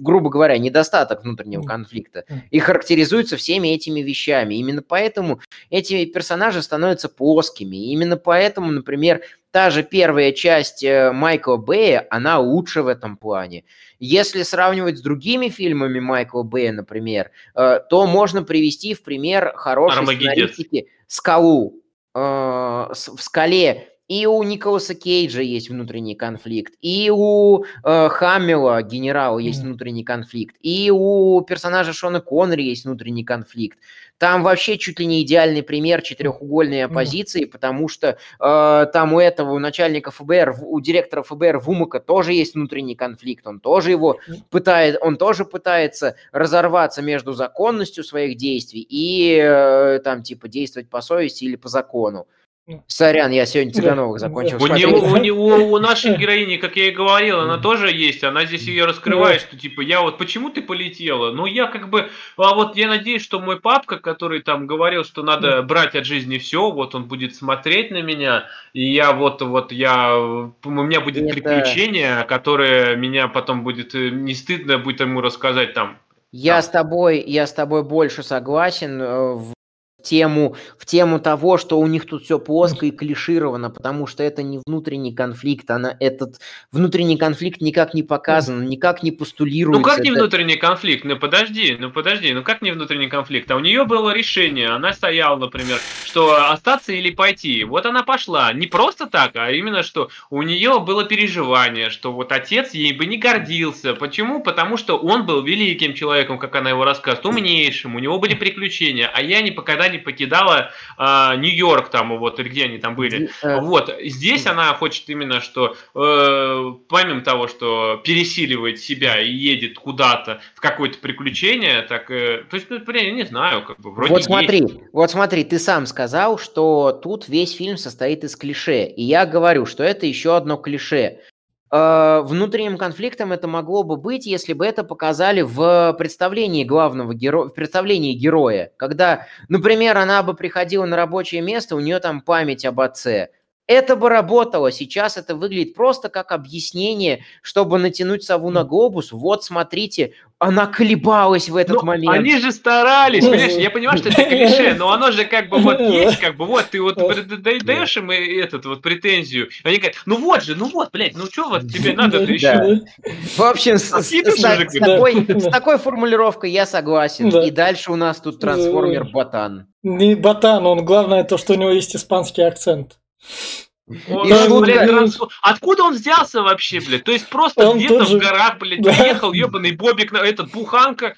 грубо говоря, недостаток внутреннего конфликта. И характеризуется всеми этими вещами. Именно поэтому эти персонажи становятся плоскими. Именно поэтому, например, та же первая часть э, Майкла Бэя, она лучше в этом плане. Если сравнивать с другими фильмами Майкла Бэя, например, э, то можно привести в пример хорошей Армагеддец. сценаристики «Скалу». Э, В «Скале» и у Николаса Кейджа есть внутренний конфликт, и у э, Хаммела, генерала, есть Мгм. внутренний конфликт, и у персонажа Шона Коннери есть внутренний конфликт. Там вообще чуть ли не идеальный пример четырехугольной оппозиции, потому что э, там у этого, у начальника ФБР, у директора ФБР Вумака тоже есть внутренний конфликт, он тоже его Мгм. пытает, он тоже пытается разорваться между законностью своих действий и э, там типа действовать по совести или по закону. Ну. Сорян, я сегодня Да, Цыгановых да. закончил У смотреть. него, у него, у нашей героини, как я и говорил, она тоже есть. Она здесь ее раскрывает, что типа я вот почему ты полетела? Ну я как бы, а вот я надеюсь, что мой папка, который там говорил, что надо брать от жизни все, вот он будет смотреть на меня, и я вот вот я у меня будет Это- приключение, которое меня потом будет э, не стыдно будет ему рассказать там. Я Да. с тобой, я с тобой больше согласен э, в тему, в тему того, что у них тут все плоско и клишировано, потому что это не внутренний конфликт, она этот внутренний конфликт никак не показан, никак не постулируется. Ну как не это- внутренний конфликт? Ну подожди, ну подожди, ну как не внутренний конфликт? А у нее было решение, она стояла, например, что остаться или пойти. Вот она пошла, не просто так, а именно что у нее было переживание, что вот отец ей бы не гордился. Почему? Потому что он был великим человеком, как она его рассказывает, умнейшим, у него были приключения, а я никогда не покидала а, Нью-Йорк там, вот или где они там были. Э, Вот, здесь она хочет именно, что э, помимо того, что пересиливает себя и едет куда-то в какое-то приключение, так, э, то есть, ну, блин, я не знаю, как бы, вроде Вот есть. смотри, вот смотри, ты сам сказал, что тут весь фильм состоит из клише, и я говорю, что это еще одно клише. Э, Внутренним конфликтом это могло бы быть, если бы это показали в представлении главного героя, в представлении героя, когда, например, она бы приходила на рабочее место, у нее там память об отце. Это бы работало. Сейчас это выглядит просто как объяснение, чтобы натянуть сову на глобус. Вот, смотрите, она колебалась в этот Ну, момент. Они же старались, понимаешь, я понимаю, что это клише, но оно же как бы вот есть, как бы вот, ты вот даешь им и этот вот претензию, они говорят, ну вот же, ну вот, блядь, ну что вот тебе надо-то Да, еще? В общем, с, такой, Да. с такой формулировкой я согласен. Да. И дальше у нас тут трансформер Ботан. Не ботан, он главное то, что у него есть испанский акцент. Он, И блядь, шутка. трансфо- Откуда он взялся вообще, блядь? То есть просто Он где-то тоже- в горах, блядь, Да. приехал ебаный Бобик, на этот буханка.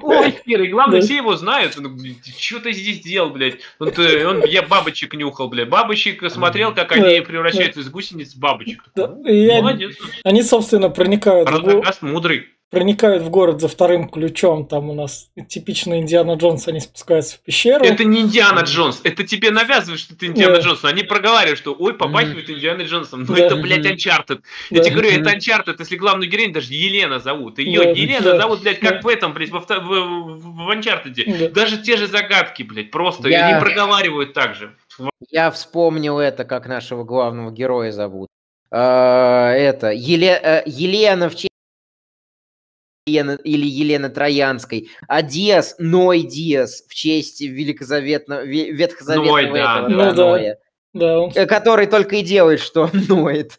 Ой, Кира, и главное, Да. все его знают. Что ты здесь делал, блядь? Он, ты- он- я бабочек нюхал, блядь. Бабочек смотрел, как они Да. превращаются из гусениц в бабочек. Да, они, Молодец. они, собственно, проникают Радогаст мудрый. Проникают в город за вторым ключом. Там у нас типично Индиана Джонс, они спускаются в пещеру. Это не Индиана Джонс. Это тебе навязывают, что ты Индиана Да. Джонс. Они проговаривают, что ой, попахивает Индиана Джонсом. Ну Да. это, блядь. Uncharted. Да. Я тебе говорю, это. Uncharted, если главную героиню даже Елена зовут. Ее Да, Елена да, зовут, блядь, как да. в этом, блядь, в, в, в Uncharted. Да. Даже те же загадки, блядь, просто Я- они проговаривают так же. Я вспомнил это, как нашего главного героя зовут. А, Это Еле- э, Елена в честь или Елена Троянской, а Диас Ной Диас в честь великозаветного, ве- ветхозаветного Ной, да. этого, Ну да, да. Ноя, Да, он- э, который только и делает, что ноет.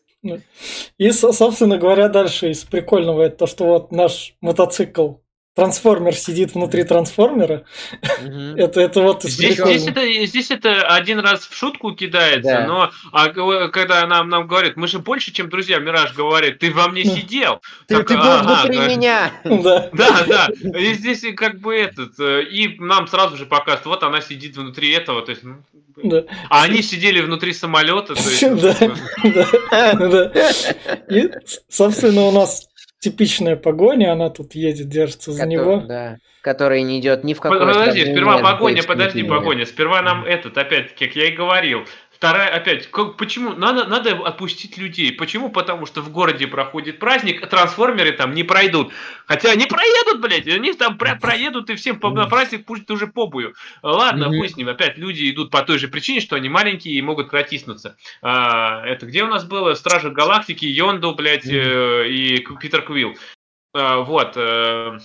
И, со- собственно говоря, дальше из прикольного это то, что вот наш мотоцикл Трансформер сидит внутри трансформера. Это, это вот Здесь, это, здесь это один раз в шутку кидается, Да. но а, когда нам, нам говорят, мы же больше, чем друзья, Мираж говорит, ты во мне сидел. Ты, Так, ты был внутри да. меня. Да. Да, да. И здесь и как бы этот. э, И нам сразу же показывают, вот она сидит внутри этого. То есть, ну. Да. А они сидели внутри самолета. То есть, ну, Да. Да. И, собственно, у нас типичная погоня, она тут едет, держится за Кото- него. Да. Который не идет ни в какое Подожди, сперва погоня, подожди, погоня. Сперва нам этот, опять-таки, как я и говорил. Вторая, опять, как- почему? Надо, надо отпустить людей. Почему? Потому что в городе проходит праздник, а трансформеры там не пройдут. Хотя они проедут, блядь, они там про- проедут и всем по, на праздник пусть уже побую. Ладно, Мгм. хуй с ним. Опять люди идут по той же причине, что они маленькие и могут протиснуться. А, это где у нас было? Стражи Галактики, Йонду, блядь, э, и К- Питер Квилл. А, вот. э,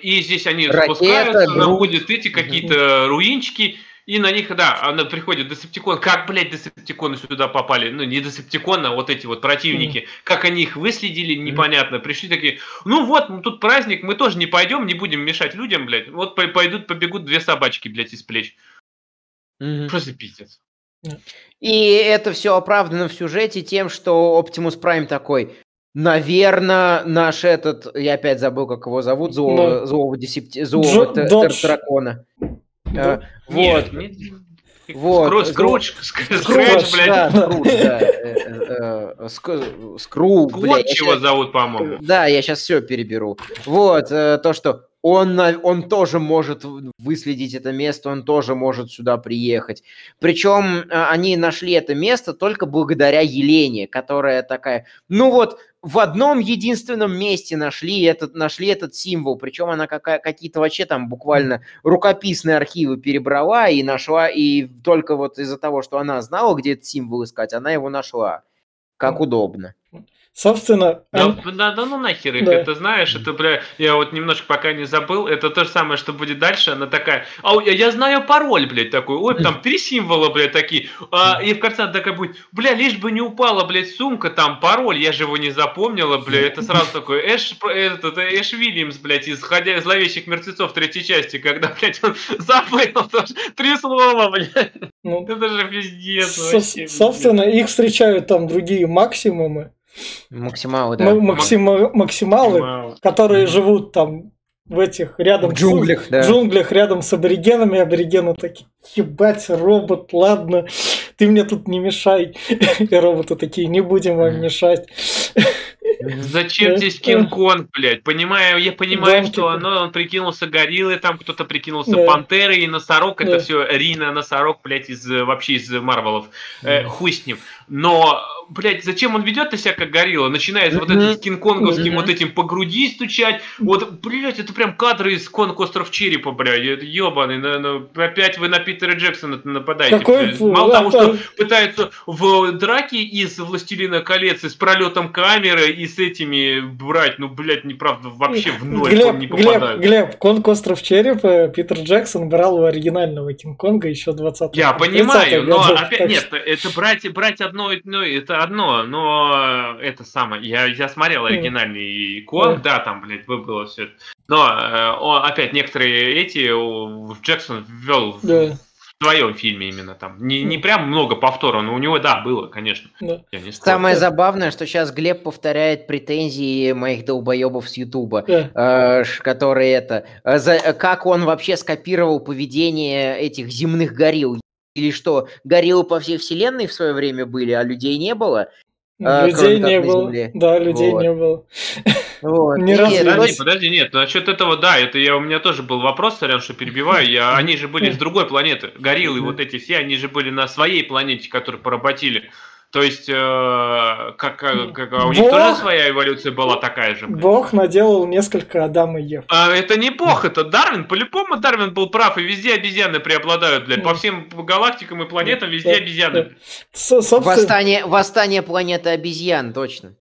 и здесь они Ракета, спускаются, находят эти какие-то руинчики, и на них, да, она приходит Десептикон. Как, блядь, Десептиконы сюда попали? Ну, не Десептиконы, а вот эти вот противники. Mm. Как они их выследили, непонятно. Пришли такие, ну вот, тут праздник, мы тоже не пойдем, не будем мешать людям, блядь. Вот пойдут, побегут две собачки, блядь, из плеч. Mm-hmm. Просто пиздец. И это все оправдано в сюжете тем, что Optimus Prime такой, наверное, наш этот, я опять забыл, как его зовут, злого, злого, десепти, злого дракона. А, вот. Вот. Скрудж, Скрудж, блядь. Скрудж, да. Э, э, э, Скрудж, блядь. его зовут, по-моему. Да, я сейчас все переберу. Вот, то, что он, он тоже может выследить это место, он тоже может сюда приехать. Причем они нашли это место только благодаря Елене, которая такая, ну вот, в одном единственном месте нашли этот, нашли этот символ, причем она какая, какие-то вообще там буквально рукописные архивы перебрала и нашла, и только вот из-за того, что она знала, где этот символ искать, она его нашла. Как удобно. Собственно... Да, он... да, да ну нахер их, да. это знаешь, это, бля, я вот немножко пока не забыл, это то же самое, что будет дальше, она такая, а я, я знаю пароль, блядь, такой, ой, там три символа, блядь, такие, а, и в конце она такая будет, бля, лишь бы не упала, блядь, сумка, там пароль, я же его не запомнила, бля, это сразу такой, Эш, этот, Эш Вильямс, блядь, из «Ходя из зловещих мертвецов» третьей части, когда, блядь, он забыл тоже, три слова, блядь, ну, это же пиздец вообще. Собственно, их встречают там другие максимумы, Максималы, да. Максима, максималы, Максимал. которые mm-hmm. живут там в этих рядом в джунглях, с, да. джунглях рядом с аборигенами. Аборигены такие, ебать, робот, ладно, ты мне тут не мешай. И роботы такие, не будем вам мешать. Зачем здесь Кинг-Конг, блядь? Понимаю, я понимаю, что оно, он прикинулся гориллой, там кто-то прикинулся пантерой, и носорог, это все Рина, носорог, блядь, из вообще из Марвелов. Э, хуй с ним. Но блядь, зачем он ведет себя как горилла? Начинает вот этим кинг-конговским вот этим по груди стучать. Вот, блядь, это прям кадры из Конг Остров Черепа, блядь. Это ебаный. На, на, опять вы на Питера Джексона нападаете. Какой Мало того, что пытаются в драке из Властелина колец, и с пролетом камеры, и с этими брать, ну, блядь, неправда, вообще в ноль Глеб, не попадают. Глеб, Глеб, Конг Остров Черепа Питер Джексон брал у оригинального Кинг-Конга еще 20 Я понимаю, но опять, нет, это брать, брать одно, ну, это одно, но это самое, я, я смотрел оригинальный Конг, да, там, блядь, было все это. Но, э, опять, некоторые эти Джексон ввел да. В своем фильме именно там. Не, не прям много повторов, но у него, да, было, конечно. Да. Самое забавное, что сейчас Глеб повторяет претензии моих долбоебов с Ютуба, да. э, которые это... Э, за, как он вообще скопировал поведение этих земных горилл. Или что, гориллы по всей вселенной в свое время были, а людей не было? А, людей не было. Да, людей вот. не было. Вот. Не раз... Подожди, подожди, нет, насчет этого, да, это я, у меня тоже был вопрос, сорян, что перебиваю, я, они же были с другой планеты, гориллы вот эти все, они же были на своей планете, которые поработили. То есть, э, как, как а у них Бог, тоже своя эволюция была такая же. Бог наделал несколько Адам и Ев. А, это не Бог, это Дарвин. По-любому Дарвин был прав, и везде обезьяны преобладают, блядь. По всем галактикам и планетам везде обезьяны. Восстание, восстание планеты обезьян, точно.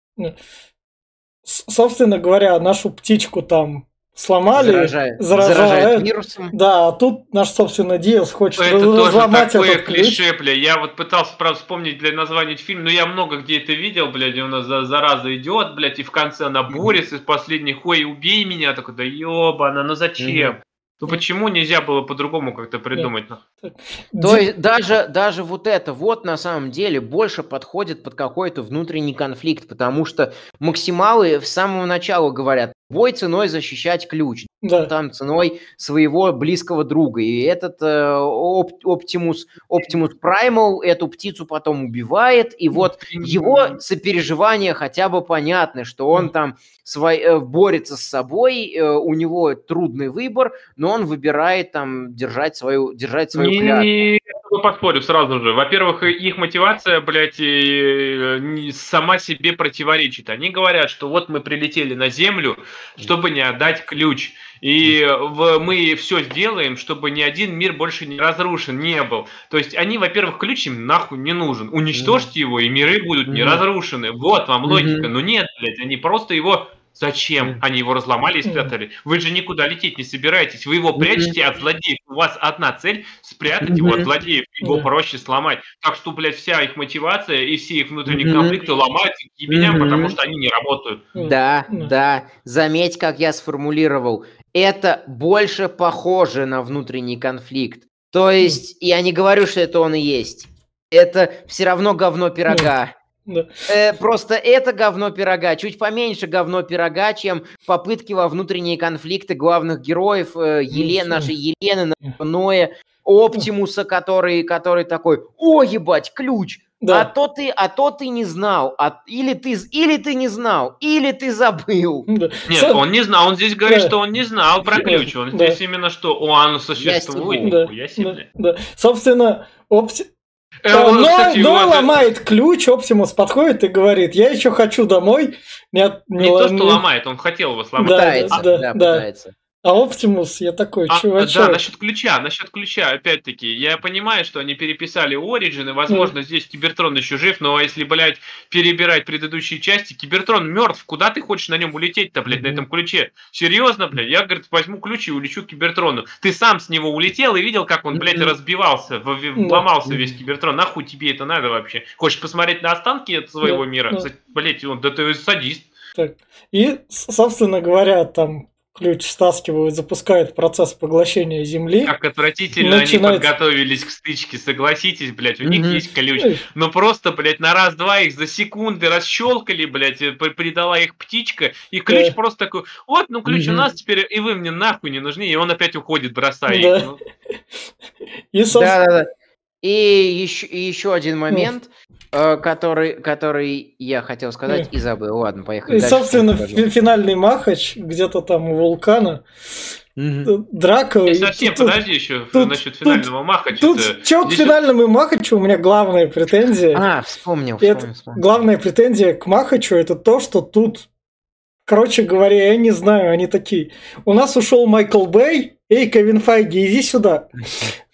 Собственно говоря, нашу птичку там сломали, заражает, заражает вирусом. Да, а тут наш, собственно, Диас хочет это разломать тоже такое этот клише, бля. Я вот пытался, правда, вспомнить, для названия фильм, но я много где это видел, блядь, у нас зараза идет, блядь, и в конце она борется, из последних, ой, убей меня, такой, да ёбана, ну зачем? Ну почему нельзя было по-другому как-то придумать? Да. То есть даже, даже вот это вот на самом деле больше подходит под какой-то внутренний конфликт, потому что максималы с самого начала говорят, бой ценой защищать ключ, да. там ценой своего близкого друга. И этот э, Оптимус, Оптимус Primal эту птицу потом убивает, и вот его сопереживания хотя бы понятны, что он там свой, э, борется с собой, э, у него трудный выбор, но он выбирает там держать свою, держать свою не, клятву. Не, поспорю сразу же. Во-первых, их мотивация, блядь, и, сама себе противоречит. Они говорят, что вот мы прилетели на Землю, чтобы не отдать ключ. И в, мы все сделаем, чтобы ни один мир больше не разрушен, не был. То есть они, во-первых, ключ им нахуй не нужен. Уничтожьте его, и миры будут не разрушены. Вот вам логика. Но нет, блядь, они просто его Зачем? Они его разломали и спрятали. Вы же никуда лететь не собираетесь. Вы его прячете от злодеев. У вас одна цель – спрятать его от злодеев. Его проще сломать. Так что, блядь, вся их мотивация и все их внутренние конфликты ломаются к ебеням, потому что они не работают. Да, Да. да. Заметь, как я сформулировал. Это больше похоже на внутренний конфликт. То есть, я не говорю, что это он и есть. Это все равно говно пирога. Да. Э, просто это говно пирога, чуть поменьше говно пирога, чем попытки во внутренние конфликты главных героев э, Елен, нашей Елены. Ноя, Оптимуса, который, который такой, о, ебать, ключ, а Да. то ты, а то ты не знал, а, или ты, или ты не знал, или ты забыл. Да. Нет, Со- он не знал. Он здесь говорит, Да. что он не знал про Да, ключ. Он да. здесь именно что, о, оно существует. себе. Да, себе. да, да. Собственно, опти... Э, Ной, кстати, Ной вот, э, ломает ключ, Оптимус подходит и говорит, я еще хочу домой. Нет, Не л- то, что ломает, он хотел его сломать. Да, пытается, да, да, да. пытается. А Оптимус, я такой, А, чувачок. да, насчет ключа, насчет ключа, опять-таки, я понимаю, что они переписали Origin, и, возможно, здесь Кибертрон еще жив, но если, блядь, перебирать предыдущие части, Кибертрон мертв, куда ты хочешь на нем улететь-то, блядь, на Мгм. этом ключе? Серьезно, блядь, я, говорит, возьму ключ и улечу к Кибертрону. Ты сам с него улетел и видел, как он, блядь, Мгм. разбивался, ломался весь Кибертрон. Нахуй тебе это надо вообще? Хочешь посмотреть на останки от своего Да, мира? За- Блядь, он, да ты садист. Так. И, собственно говоря, там ключ стаскивают, запускают процесс поглощения Земли. Как отвратительно они Начинается- подготовились к стычке, согласитесь, блядь, у них Мгм. есть ключ. Но просто, блядь, на раз-два их за секунды расщелкали, блядь, и при- придала их птичка, и ключ Да. просто такой, вот, ну ключ у Мгм. нас теперь, и вы мне нахуй не нужны, и он опять уходит, бросая Да. их. Ну, И, собственно, Да, да, да. И еще, и еще один момент, э, который, который я хотел сказать и забыл. Ладно, поехали и, дальше. собственно, финальный махач где-то там у вулкана. Мгм. Драка. И и совсем, тут- подожди еще тут- насчет тут- финального. Тут что-то. чё к Здесь финальному Махачу у меня главная претензия. А, вспомнил, Это вспомнил, вспомнил. Главная претензия к Махачу это то, что тут, короче говоря, я не знаю, они такие. У нас ушел Майкл Бэй. Эй, Кевин Файги, иди сюда.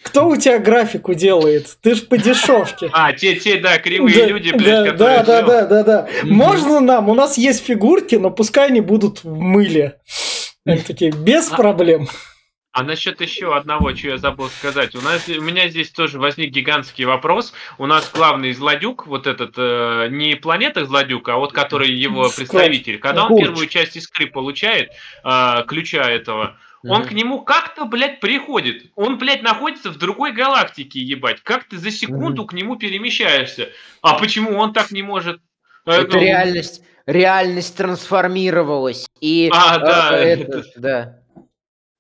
Кто у тебя графику делает? Ты ж по дешевке. А, те, те, да, кривые Да, люди, да, блядь, да, которые... да, да, да, да. Мгм. Можно нам? У нас есть фигурки, но пускай они будут в мыле. Они такие, без А- проблем. А насчет еще одного, что я забыл сказать. У нас, у меня здесь тоже возник гигантский вопрос. У нас главный злодюк, вот этот, э, не планета злодюк, а вот который его представитель. Когда он первую часть искры получает, э, ключа этого, он к нему как-то, блядь, приходит. Он, блядь, находится в другой галактике, ебать. Как ты за секунду к нему перемещаешься? А почему он так не может? Э, Это ну, реальность, реальность трансформировалась. И, А, э, да, это, это- да.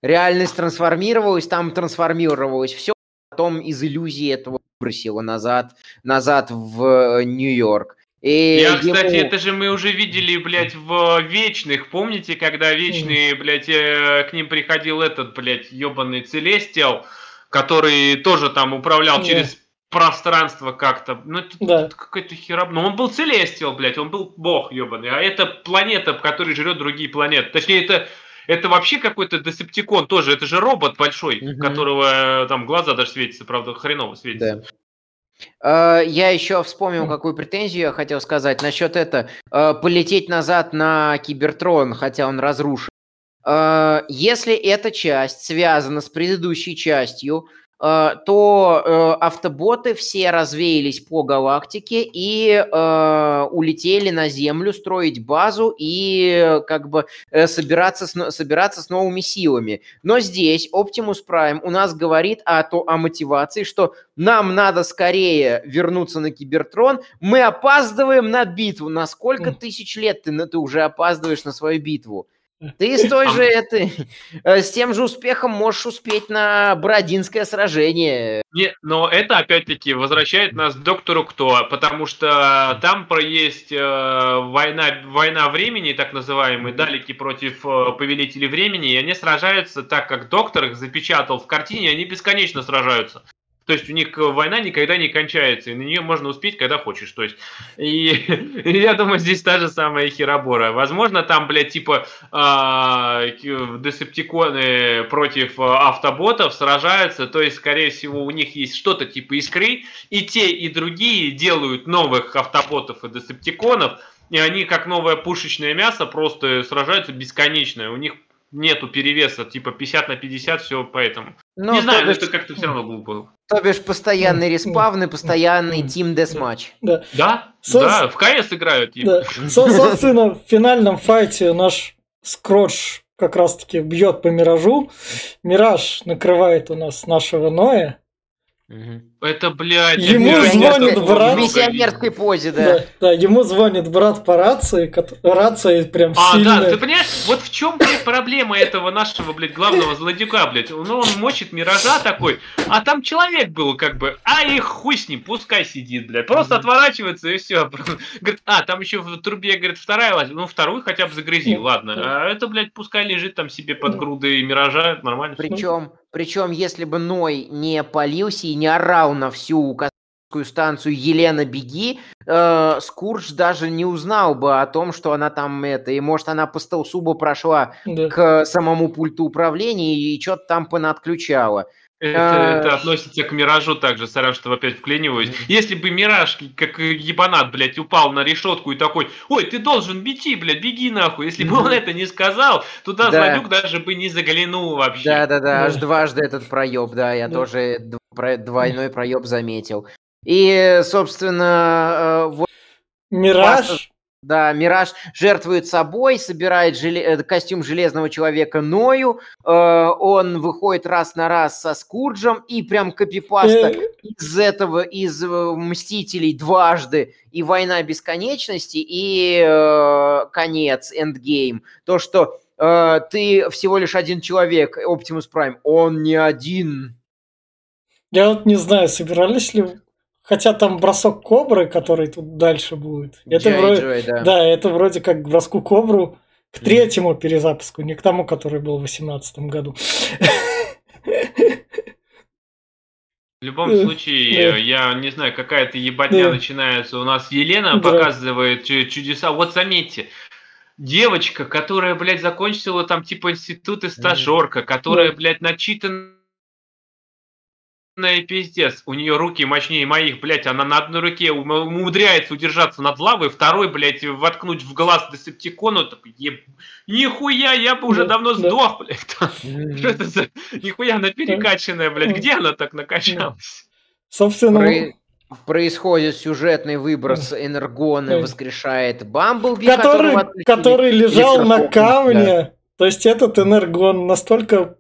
Реальность трансформировалась, там трансформировалось все, потом из иллюзии этого выбросило назад, назад в э, Нью-Йорк. И Я, кстати, ему- это же мы уже видели, блядь, в Вечных. Помните, когда Вечные, блядь, э, к ним приходил этот, блядь, ебаный Целестиал, который тоже там управлял Да. через пространство как-то. Ну, это, Да. это какой-то хероб... Ну, он был Целестиал, блядь, он был бог ебаный. А это планета, который жрет другие планеты. Точнее, это... Это вообще какой-то десептикон тоже, это же робот большой, Мгм. которого э, там глаза даже светятся, правда, хреново светятся. Да. Э, Я еще вспомнил, какую претензию я хотел сказать насчет это. э, Полететь назад на Кибертрон, хотя он разрушен. Э, Если эта часть связана с предыдущей частью, то э, автоботы все развеялись по галактике и э, улетели на Землю строить базу и э, как бы э, собираться с, собираться с новыми силами. Но здесь Optimus Prime у нас говорит о, то, о мотивации, что нам надо скорее вернуться на Кибертрон, мы опаздываем на битву. На сколько тысяч лет ты, ты уже опаздываешь на свою битву? Ты с той же этой, э, с тем же успехом можешь успеть на Бородинское сражение. Не, но это опять-таки возвращает нас к доктору Кто, потому что там про есть э, война, война времени, так называемый, далеки против э, повелителей времени, и они сражаются так, как доктор их запечатал в картине, они бесконечно сражаются. То есть у них э, война никогда не кончается, и на нее можно успеть, когда хочешь. То есть, и, и я думаю, здесь та же самая херобора. Возможно, там, блядь, типа к- десептиконы против а, автоботов сражаются, то есть, скорее всего, у них есть что-то типа искры, и те, и другие делают новых автоботов и десептиконов, и они как новое пушечное мясо просто сражаются бесконечно. У них нету перевеса, типа 50 на 50, все поэтому. Ну, не знаю, бишь- это как-то все равно глупо. То бишь постоянный респавн и постоянный тим десматч. Да. Да, Сос- да, в КС играют. типа. Да. Со- Собственно, в финальном файте наш Скротч как раз-таки бьет по Миражу. Мираж накрывает у нас нашего Ноя. Мгм. Это, блядь, Ему это звонит много брат. В миссионерской позе, да. Да. да, ему звонит брат по рации, рация прям А, сильная. да, ты понимаешь, вот в чем, блядь, проблема этого нашего, блядь, главного злодюка, блядь. Ну, он мочит миража такой, а там человек был, как бы, а и хуй с ним, пускай сидит, блядь. Просто отворачивается и все. Говорит, а, там еще в трубе, говорит, вторая лазит. Ну, вторую хотя бы загрызи, ладно. А это, блядь, пускай лежит там себе под грудой миража, это нормально. Причем, причем, если бы Ной не полился и не орал на всю космическую станцию Елена беги, э, Скурдж даже не узнал бы о том, что она там это, и может она по стелсу бы прошла Да. к самому пульту управления и что-то там понадключала. Это, А. это относится к Миражу также, сорян, что опять вклиниваюсь. Если бы Мираж, как ебанат, блядь, упал на решетку и такой, ой, ты должен беги, блядь, беги нахуй. Если бы он это не сказал, туда Да. Злодюк даже бы не заглянул вообще. Да-да-да, аж Да. дважды этот проеб, да, я Да. тоже про- двойной проеб заметил. И, собственно, э, вот Мираж. Да, Мираж жертвует собой, собирает желе- э, костюм Железного Человека Ною, э, он выходит раз на раз со Скурджем, и прям копипаста э, из этого, из э, Мстителей дважды, и Война Бесконечности, и э, конец, Эндгейм. То, что э, ты всего лишь один человек, Оптимус Прайм, он не один. Я вот не знаю, собирались ли... Хотя там бросок кобры, который тут дальше будет. Это Джей вроде... Джой, да. Да, это вроде как к броску кобру к третьему перезапуску, не к тому, который был в 2018 году. В любом Да. случае, Да. я не знаю, какая-то ебатня начинается. У нас Елена показывает чу- чудеса. Вот заметьте, девочка, которая, блядь, закончила там типа институт и стажерка, которая, блядь, начитанная пиздец. У нее руки мощнее моих, блядь. Она на одной руке ум- умудряется удержаться над лавой, второй, блядь, воткнуть в глаз Десептикону. Такой, еб... Нихуя, я бы уже Да, давно да. сдох, блядь. Что это за... Нихуя она перекачанная, блядь. Да. Где она так накачалась? Собственно, Про- Происходит сюжетный выброс энергона, Да. воскрешает Бамблби, который, который лежал на камне. То есть этот энергон настолько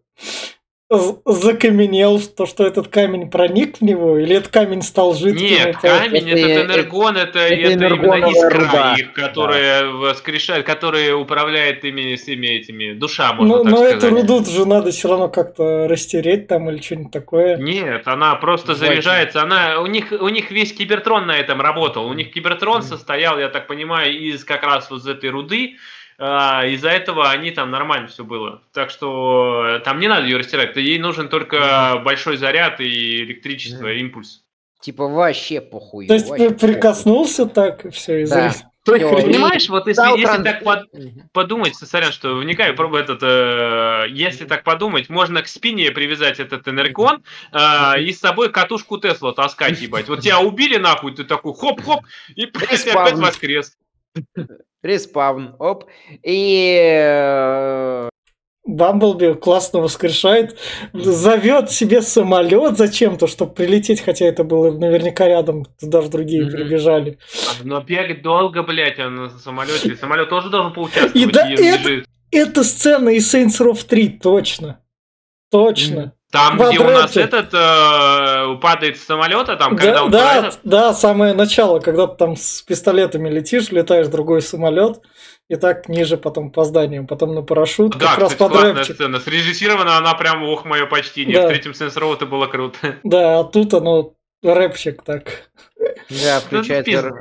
закаменел, что, что этот камень проник в него, или этот камень стал жидким? Нет, камень, Это- этот энергон, это, это это, именно искра руда. их, которая воскрешает, которая управляет ими, всеми этими, душа, можно Ну, так но сказать. эту руду же надо все равно как-то растереть там или что-нибудь такое. Нет, она просто Зачем? заряжается. Она у них у них весь кибертрон на этом работал. У них кибертрон Мгм. состоял, я так понимаю, из как раз вот этой руды. А, из-за этого они там нормально все было. Так что э, там не надо ее растирать. Ей нужен только большой заряд и электричество, Мгм. импульс. Типа вообще похуй. То есть ты прикоснулся так, и все, и Да. То есть, понимаешь, вот если, Дал если транс- так под- подумать, сорян, что вникаю, пробую этот, э, если так подумать, можно к спине привязать этот энергон э, и с собой катушку Тесла таскать, ебать. Вот тебя убили нахуй, ты такой хоп-хоп, и блядь, опять воскрес. Респавн, оп. И... э, Бамблби классно воскрешает, зовет себе самолет зачем-то, чтобы прилететь, хотя это было наверняка рядом, туда же другие Мгм. прибежали. Но бегать долго, блядь, он на самолете. Самолет тоже должен поучаствовать. И да, это-. Это сцена из Saints Row 3, точно. Точно. Там, в где у нас этот э, падает с самолета, там, когда Да, он да, этот- да, самое начало, когда ты там с пистолетами летишь, летаешь в другой самолет, и так ниже потом по зданию, потом на парашют, Да, как раз под рэпчик. сцена. Срежиссирована она прям, ох, мое почтение. Да. В третьем Роу это было круто. Да, а тут оно рэпчик так. Да, включается.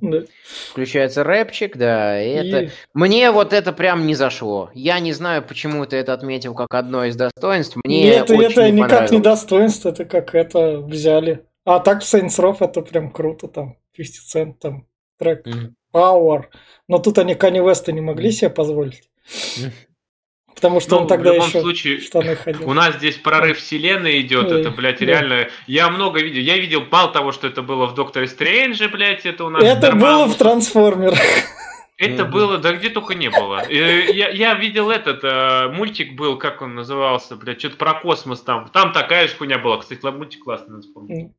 Да. включается рэпчик, да, и это... И- Мне вот это прям не зашло. Я не знаю, почему ты это отметил как одно из достоинств. Мне Нет, очень это не никак не достоинство, это как это взяли. А так в Saints Row это прям круто, там 50 Cent, там трек Мгм. Power. Но тут они Kanye West не могли себе позволить. Мгм. Потому что Ну, он тогда в любом еще случае, штаны ходил. У нас здесь прорыв вселенной идет, Ой, это, блядь, да. реально. Я много видел. Я видел, мало того, что это было в Докторе Стрэнджи, блядь, это у нас. Это Дарман- было в трансформерах. Это Мгм. было, да где только не было. Э, Я, я видел этот э, мультик был, как он назывался, блядь, что-то про космос там. Там такая же хуйня была. Кстати, мультик классный, надо вспомнить.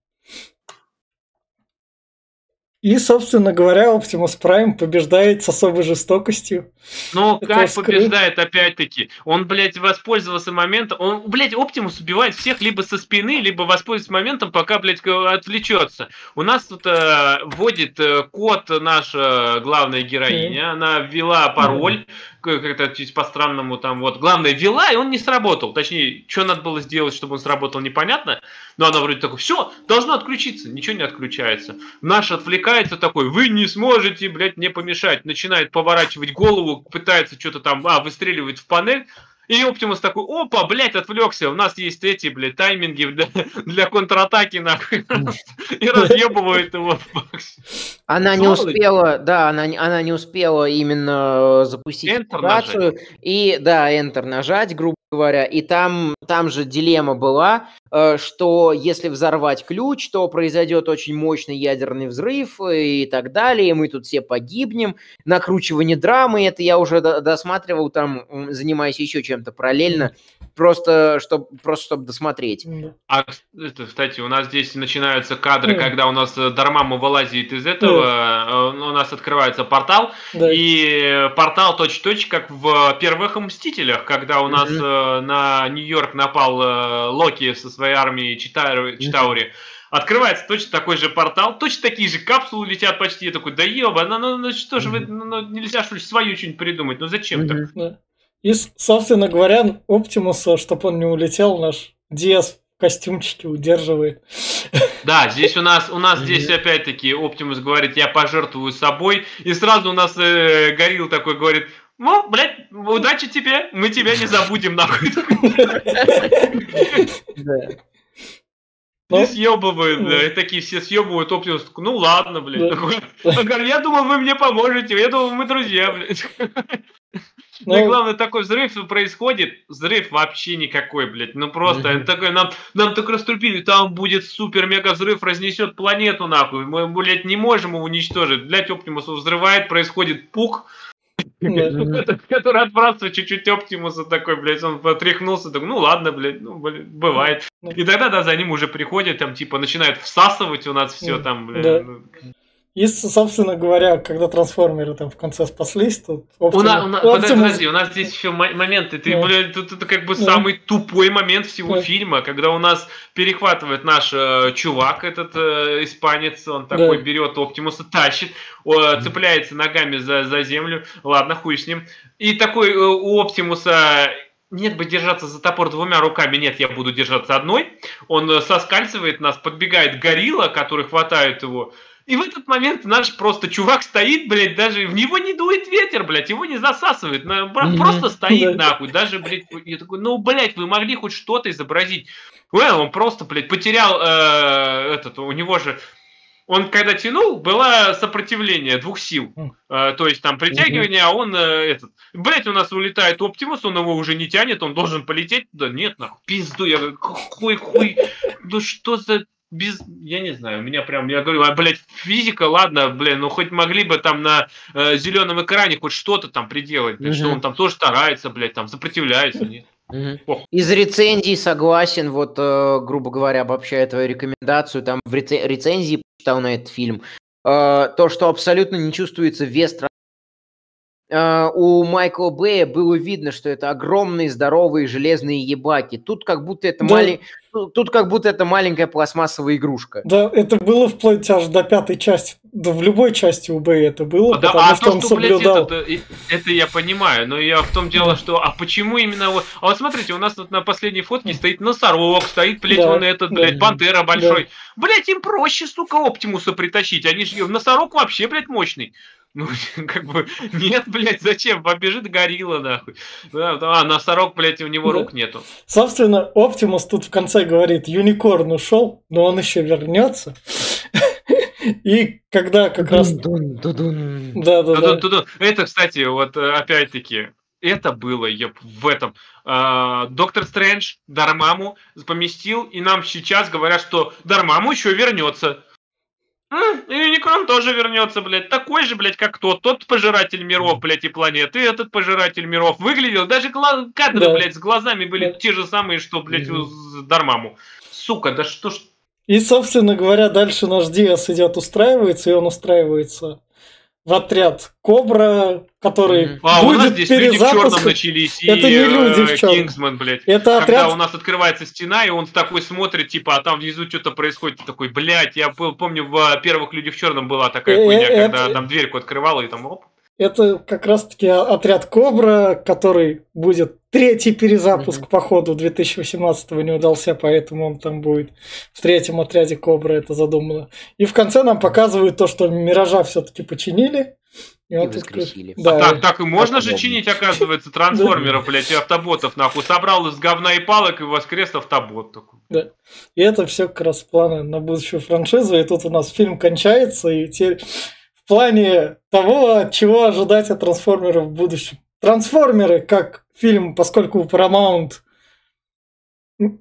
И, собственно говоря, Optimus Prime побеждает с особой жестокостью. Но Это как скрыт. побеждает опять-таки? Он, блядь, воспользовался моментом. Он, блядь, Оптимус убивает всех либо со спины, либо воспользуется моментом, пока, блядь, отвлечется. У нас тут э, вводит э, код наша главная героиня. Она ввела пароль к- как-то чуть по-странному там вот. Главное, ввела, и он не сработал. Точнее, что надо было сделать, чтобы он сработал, непонятно. Но она вроде такой, все, должно отключиться. Ничего не отключается. Наш отвлекается такой, вы не сможете, блядь, мне помешать. Начинает поворачивать голову, пытается что-то там, а, выстреливает в панель. И Оптимус такой, опа, блядь, отвлекся, у нас есть эти, блядь, тайминги для, для контратаки, нахуй. И разъебывает его в боксе. Она не успела, да, она, не- она не успела именно э, запустить Enter операцию. И, да, Enter нажать, грубо говоря. И там, там же дилемма была, э, что если взорвать ключ, то произойдет очень мощный ядерный взрыв и так далее. и Мы тут все погибнем. Накручивание драмы, это я уже до- досматривал, там, занимаясь еще чем-то параллельно, просто чтобы просто чтоб досмотреть. А, кстати, у нас здесь начинаются кадры, Мгм. когда у нас э, Дармама вылазит из этого, э, у нас открывается портал, Да. И портал точь-точь, как в первых Мстителях, когда у нас э, на Нью-Йорк напал э, Локи со своей армией Читаури. Читаури. Открывается точно такой же портал, точно такие же капсулы летят почти. Я такой, да еба, ну, ну, ну что же вы, ну, ну, нельзя что ли свою что-нибудь придумать, ну зачем так? Мгм. Да. И, собственно говоря, Оптимуса, чтобы он не улетел, наш Диас костюмчике удерживает. Да, здесь у нас, у нас здесь опять-таки Оптимус говорит, я пожертвую собой, и сразу у нас э, Горилл такой говорит, ну, блядь, удачи тебе, мы тебя не забудем, нахуй. Ну, съебывают, да, и такие все съебывают, Оптимус ну ладно, блядь. Я думал, вы мне поможете, я думал, мы друзья, блядь. Ну и Ну, главное, такой взрыв происходит, взрыв вообще никакой, блядь, ну просто, это такой, нам, нам так раструбили, там будет супер-мега взрыв, разнесет планету нахуй, мы, блядь, не можем его уничтожить, блядь, Оптимус взрывает, происходит пук, который отбрасывает чуть-чуть Оптимуса такой, блядь, он потряхнулся, такой, ну ладно, блядь, ну, блядь, бывает. Ну. И тогда, да, за ним уже приходят, там, типа, начинает всасывать у нас все там, блядь. И, собственно говоря, когда трансформеры там в конце спаслись, тут У Оптимус- нас, у нас, Оптимус- подожди, у нас здесь еще мо- моменты, ты, Да. блядь, тут это как бы Да. самый тупой момент всего Да. фильма, когда у нас перехватывает наш э, чувак, этот э, испанец, он такой Да. берет Оптимуса, тащит, о, цепляется ногами за, за землю, ладно, хуй с ним, и такой э, у Оптимуса нет бы держаться за топор двумя руками, нет, я буду держаться одной. Он э, соскальзывает нас, подбегает горилла, который хватает его. И в этот момент наш просто чувак стоит, блядь, даже в него не дует ветер, блядь, его не засасывает, на- просто стоит Да. нахуй, даже, блядь, я такой, ну, блядь, вы могли хоть что-то изобразить. Ой, он просто, блядь, потерял э, этот, у него же, он когда тянул, было сопротивление двух сил. Э, то есть там притягивание, а он э, этот. Блять, у нас улетает Оптимус, он его уже не тянет, он должен полететь туда. Нет, нахуй, пизду. Я говорю, хуй, хуй. Да что за без... Я не знаю, у меня прям, я говорю, а, блядь, физика, ладно, блин, ну хоть могли бы там на э, зеленом экране хоть что-то там приделать, блядь, что Мгм. он там тоже старается, блядь, там сопротивляется, нет. Ох. Из рецензий согласен, вот, э, грубо говоря, обобщая твою рекомендацию, там в реце- рецензии почитал на этот фильм, э, то, что абсолютно не чувствуется вес у Майкла Бэя было видно, что это огромные, здоровые железные ебаки. Тут как будто это Да. мали- тут- как будто это маленькая пластмассовая игрушка. Да, это было вплоть аж до пятой части. Да в любой части у Бэй это было, А, да, потому а что то, он что, блядь, соблюдал. это, и- это я понимаю, но я в том дело, что, а почему именно вот, а вот смотрите, у нас тут на последней фотке стоит носорог, стоит, блядь, Да, вон этот, да. блядь, пантера большой. Блядь, им проще, сука, Оптимуса притащить, они же, носорог вообще, блядь, мощный. Ну, как бы, нет, блядь, зачем? Побежит горилла, нахуй. Да, А, носорог, блядь, у него Да. рук нету. Собственно, Оптимус тут в конце говорит, Юникорн ушел, но он еще вернется. И когда как раз... Да, да, да. Это, кстати, вот э, опять-таки, это было я, в этом. Э, Доктор Стрэндж Дармаму поместил, и нам сейчас говорят, что Дармаму еще вернется. И Юникрон тоже вернется, блядь. Такой же, блядь, как тот. Тот пожиратель миров, блядь, и планет. И этот пожиратель миров. Выглядел, даже гла- кадры, да. блядь, с глазами были да. те же самые, что, блядь, mm с Дармаму. Сука, да что ж... И, собственно говоря, дальше наш Диас идет устраивается, и он устраивается в отряд Кобра, который а, будет у нас здесь люди в черном начались, и это не люди в черном. Кингсман, блядь. Это Когда отряд... у нас открывается стена, и он такой смотрит, типа, а там внизу что-то происходит, такой, блядь, я был, помню, в первых людях в черном была такая э, хуйня, это... когда там дверьку открывала, и там оп. Это как раз-таки отряд Кобра, который будет третий перезапуск, mm-hmm. походу, 2018 не удался, поэтому он там будет в третьем отряде Кобра, это задумано. И в конце нам показывают то, что Миража все-таки починили. И, и воскресили. Да. А так, так и можно же чинить, оказывается, трансформеров, блядь, и автоботов, нахуй. Собрал из говна и палок и воскрес автобот такой. Да. И это все как раз планы на будущую франшизу. И тут у нас фильм кончается, и теперь в плане того, чего ожидать от трансформеров в будущем. Трансформеры, как фильм, поскольку Paramount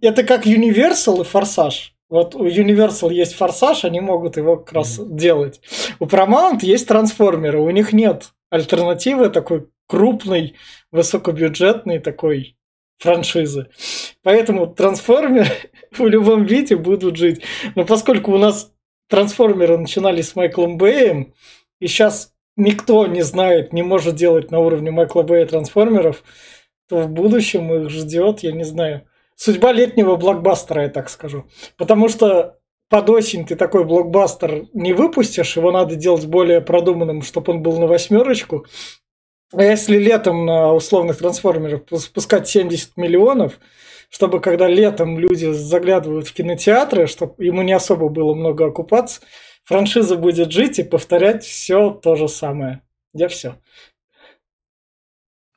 это как Universal и Форсаж. Вот у Universal есть форсаж, они могут его как раз mm-hmm. делать. У Paramount есть трансформеры, у них нет альтернативы такой крупной, высокобюджетной такой франшизы. Поэтому трансформеры в любом виде будут жить. Но поскольку у нас трансформеры начинались с Майклом Бэем, и сейчас никто не знает, не может делать на уровне Майкла Бэя трансформеров, то в будущем их ждет, я не знаю, судьба летнего блокбастера, я так скажу. Потому что под осень ты такой блокбастер не выпустишь, его надо делать более продуманным, чтобы он был на восьмерочку. А если летом на условных трансформерах спускать 70 миллионов, чтобы когда летом люди заглядывают в кинотеатры, чтобы ему не особо было много окупаться, франшиза будет жить и повторять все то же самое. Я все.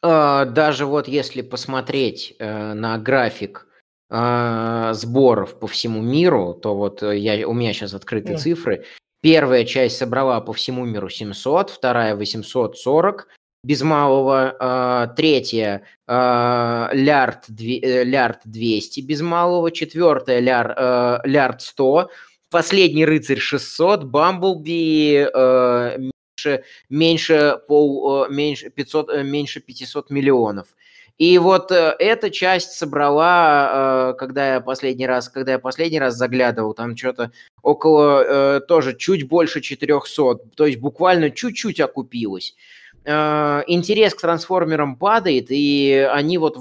А, даже вот если посмотреть э, на график а, сборов по всему миру, то вот э, я, у меня сейчас открыты да. цифры. Первая часть собрала по всему миру 700, вторая 840 без малого, третья лярд, лярд 200 без малого, четвертая ляр, лярд 100, последний рыцарь 600, Бамблби а, меньше, меньше, пол, меньше, 500, меньше 500 миллионов. И вот э, эта часть собрала, э, когда я последний раз, когда я последний раз заглядывал, там что-то около э, тоже чуть больше 400, то есть буквально чуть-чуть окупилось. Интерес к трансформерам падает, и они вот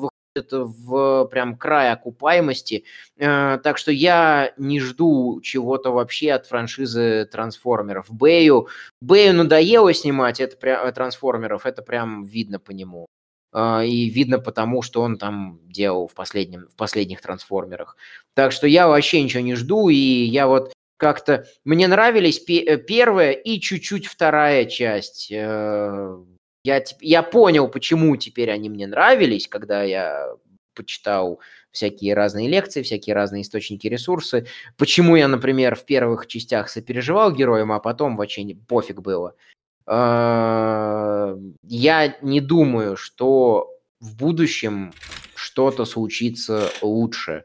в прям край окупаемости. Так что я не жду чего-то вообще от франшизы трансформеров. Бэю, Бэю надоело снимать это прям, трансформеров, это прям видно по нему. А, и видно потому, что он там делал в, последнем, в последних трансформерах. Так что я вообще ничего не жду, и я вот как-то... Мне нравились э, первая и чуть-чуть вторая часть. Я, я понял, почему теперь они мне нравились, когда я почитал всякие разные лекции, всякие разные источники, ресурсы. Почему я, например, в первых частях сопереживал героям, а потом вообще не, пофиг было. А, я не думаю, что в будущем что-то случится лучше.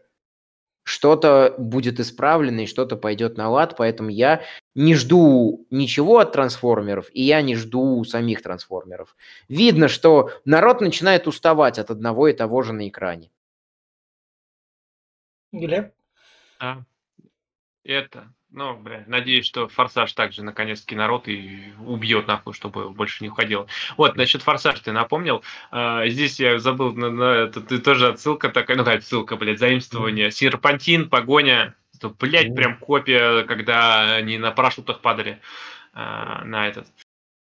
Что-то будет исправлено и что-то пойдет на лад, поэтому я не жду ничего от трансформеров, и я не жду самих трансформеров. Видно, что народ начинает уставать от одного и того же на экране. Глеб? А, это ну, бля, надеюсь, что Форсаж также наконец-таки народ и убьет нахуй, чтобы больше не уходил. Вот, насчет Форсаж ты напомнил. А, здесь я забыл, на, на, это ты тоже отсылка такая, ну, как отсылка, блядь, заимствование. Серпантин, погоня. Это, блядь, прям копия, когда они на парашютах падали а, на этот.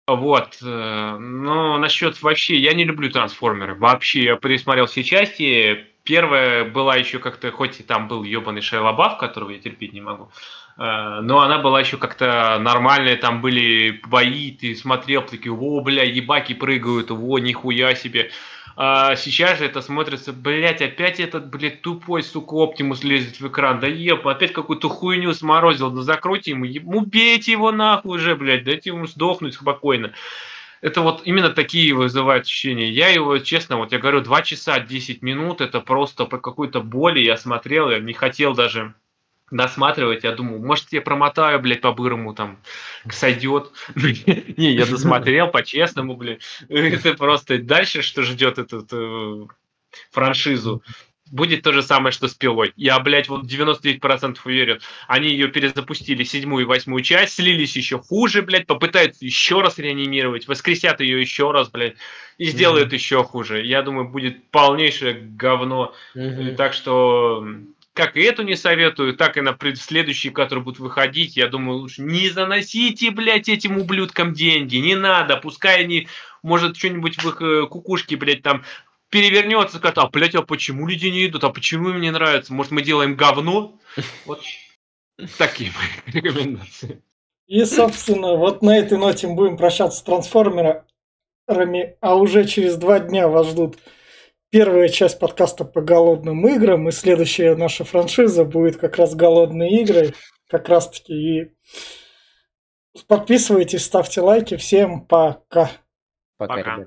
Вот. Э, но насчет вообще, я не люблю трансформеры. Вообще, я пересмотрел все части. Первая была еще как-то, хоть и там был ебаный Шайлобаф, которого я терпеть не могу. Э, но она была еще как-то нормальная, там были бои, ты смотрел, такие, о, бля, ебаки прыгают, о, нихуя себе. А сейчас же это смотрится, блять, опять этот, блядь, тупой, сука, Оптимус лезет в экран, да еб, опять какую-то хуйню сморозил, да закройте ему, убейте его нахуй уже, блядь, дайте ему сдохнуть спокойно. это вот именно такие вызывают ощущения. Я его, честно, вот я говорю, 2 часа 10 минут, это просто по какой-то боли я смотрел, я не хотел даже досматривать, я думал, может, я промотаю, блядь, по-бырому там сойдет. Не, я досмотрел по-честному, блядь. Это просто дальше, что ждет эту э, франшизу будет то же самое, что с пилой. Я, блядь, вот 99% уверен. Они ее перезапустили, седьмую и восьмую часть, слились еще хуже, блядь, попытаются еще раз реанимировать, воскресят ее еще раз, блядь, и сделают mm-hmm. еще хуже. Я думаю, будет полнейшее говно. Mm-hmm. Так что как и эту не советую, так и на следующие, которые будут выходить, я думаю, лучше не заносите, блядь, этим ублюдкам деньги, не надо, пускай они, может, что-нибудь в их э, кукушке, блядь, там перевернется, скажет, а, блядь, а почему люди не идут, а почему им не нравится, может, мы делаем говно? Вот такие мои рекомендации. И, собственно, вот на этой ноте мы будем прощаться с трансформерами, а уже через два дня вас ждут первая часть подкаста по голодным играм, и следующая наша франшиза будет как раз голодные игры, как раз таки. И подписывайтесь, ставьте лайки. Всем пока. Пока, пока.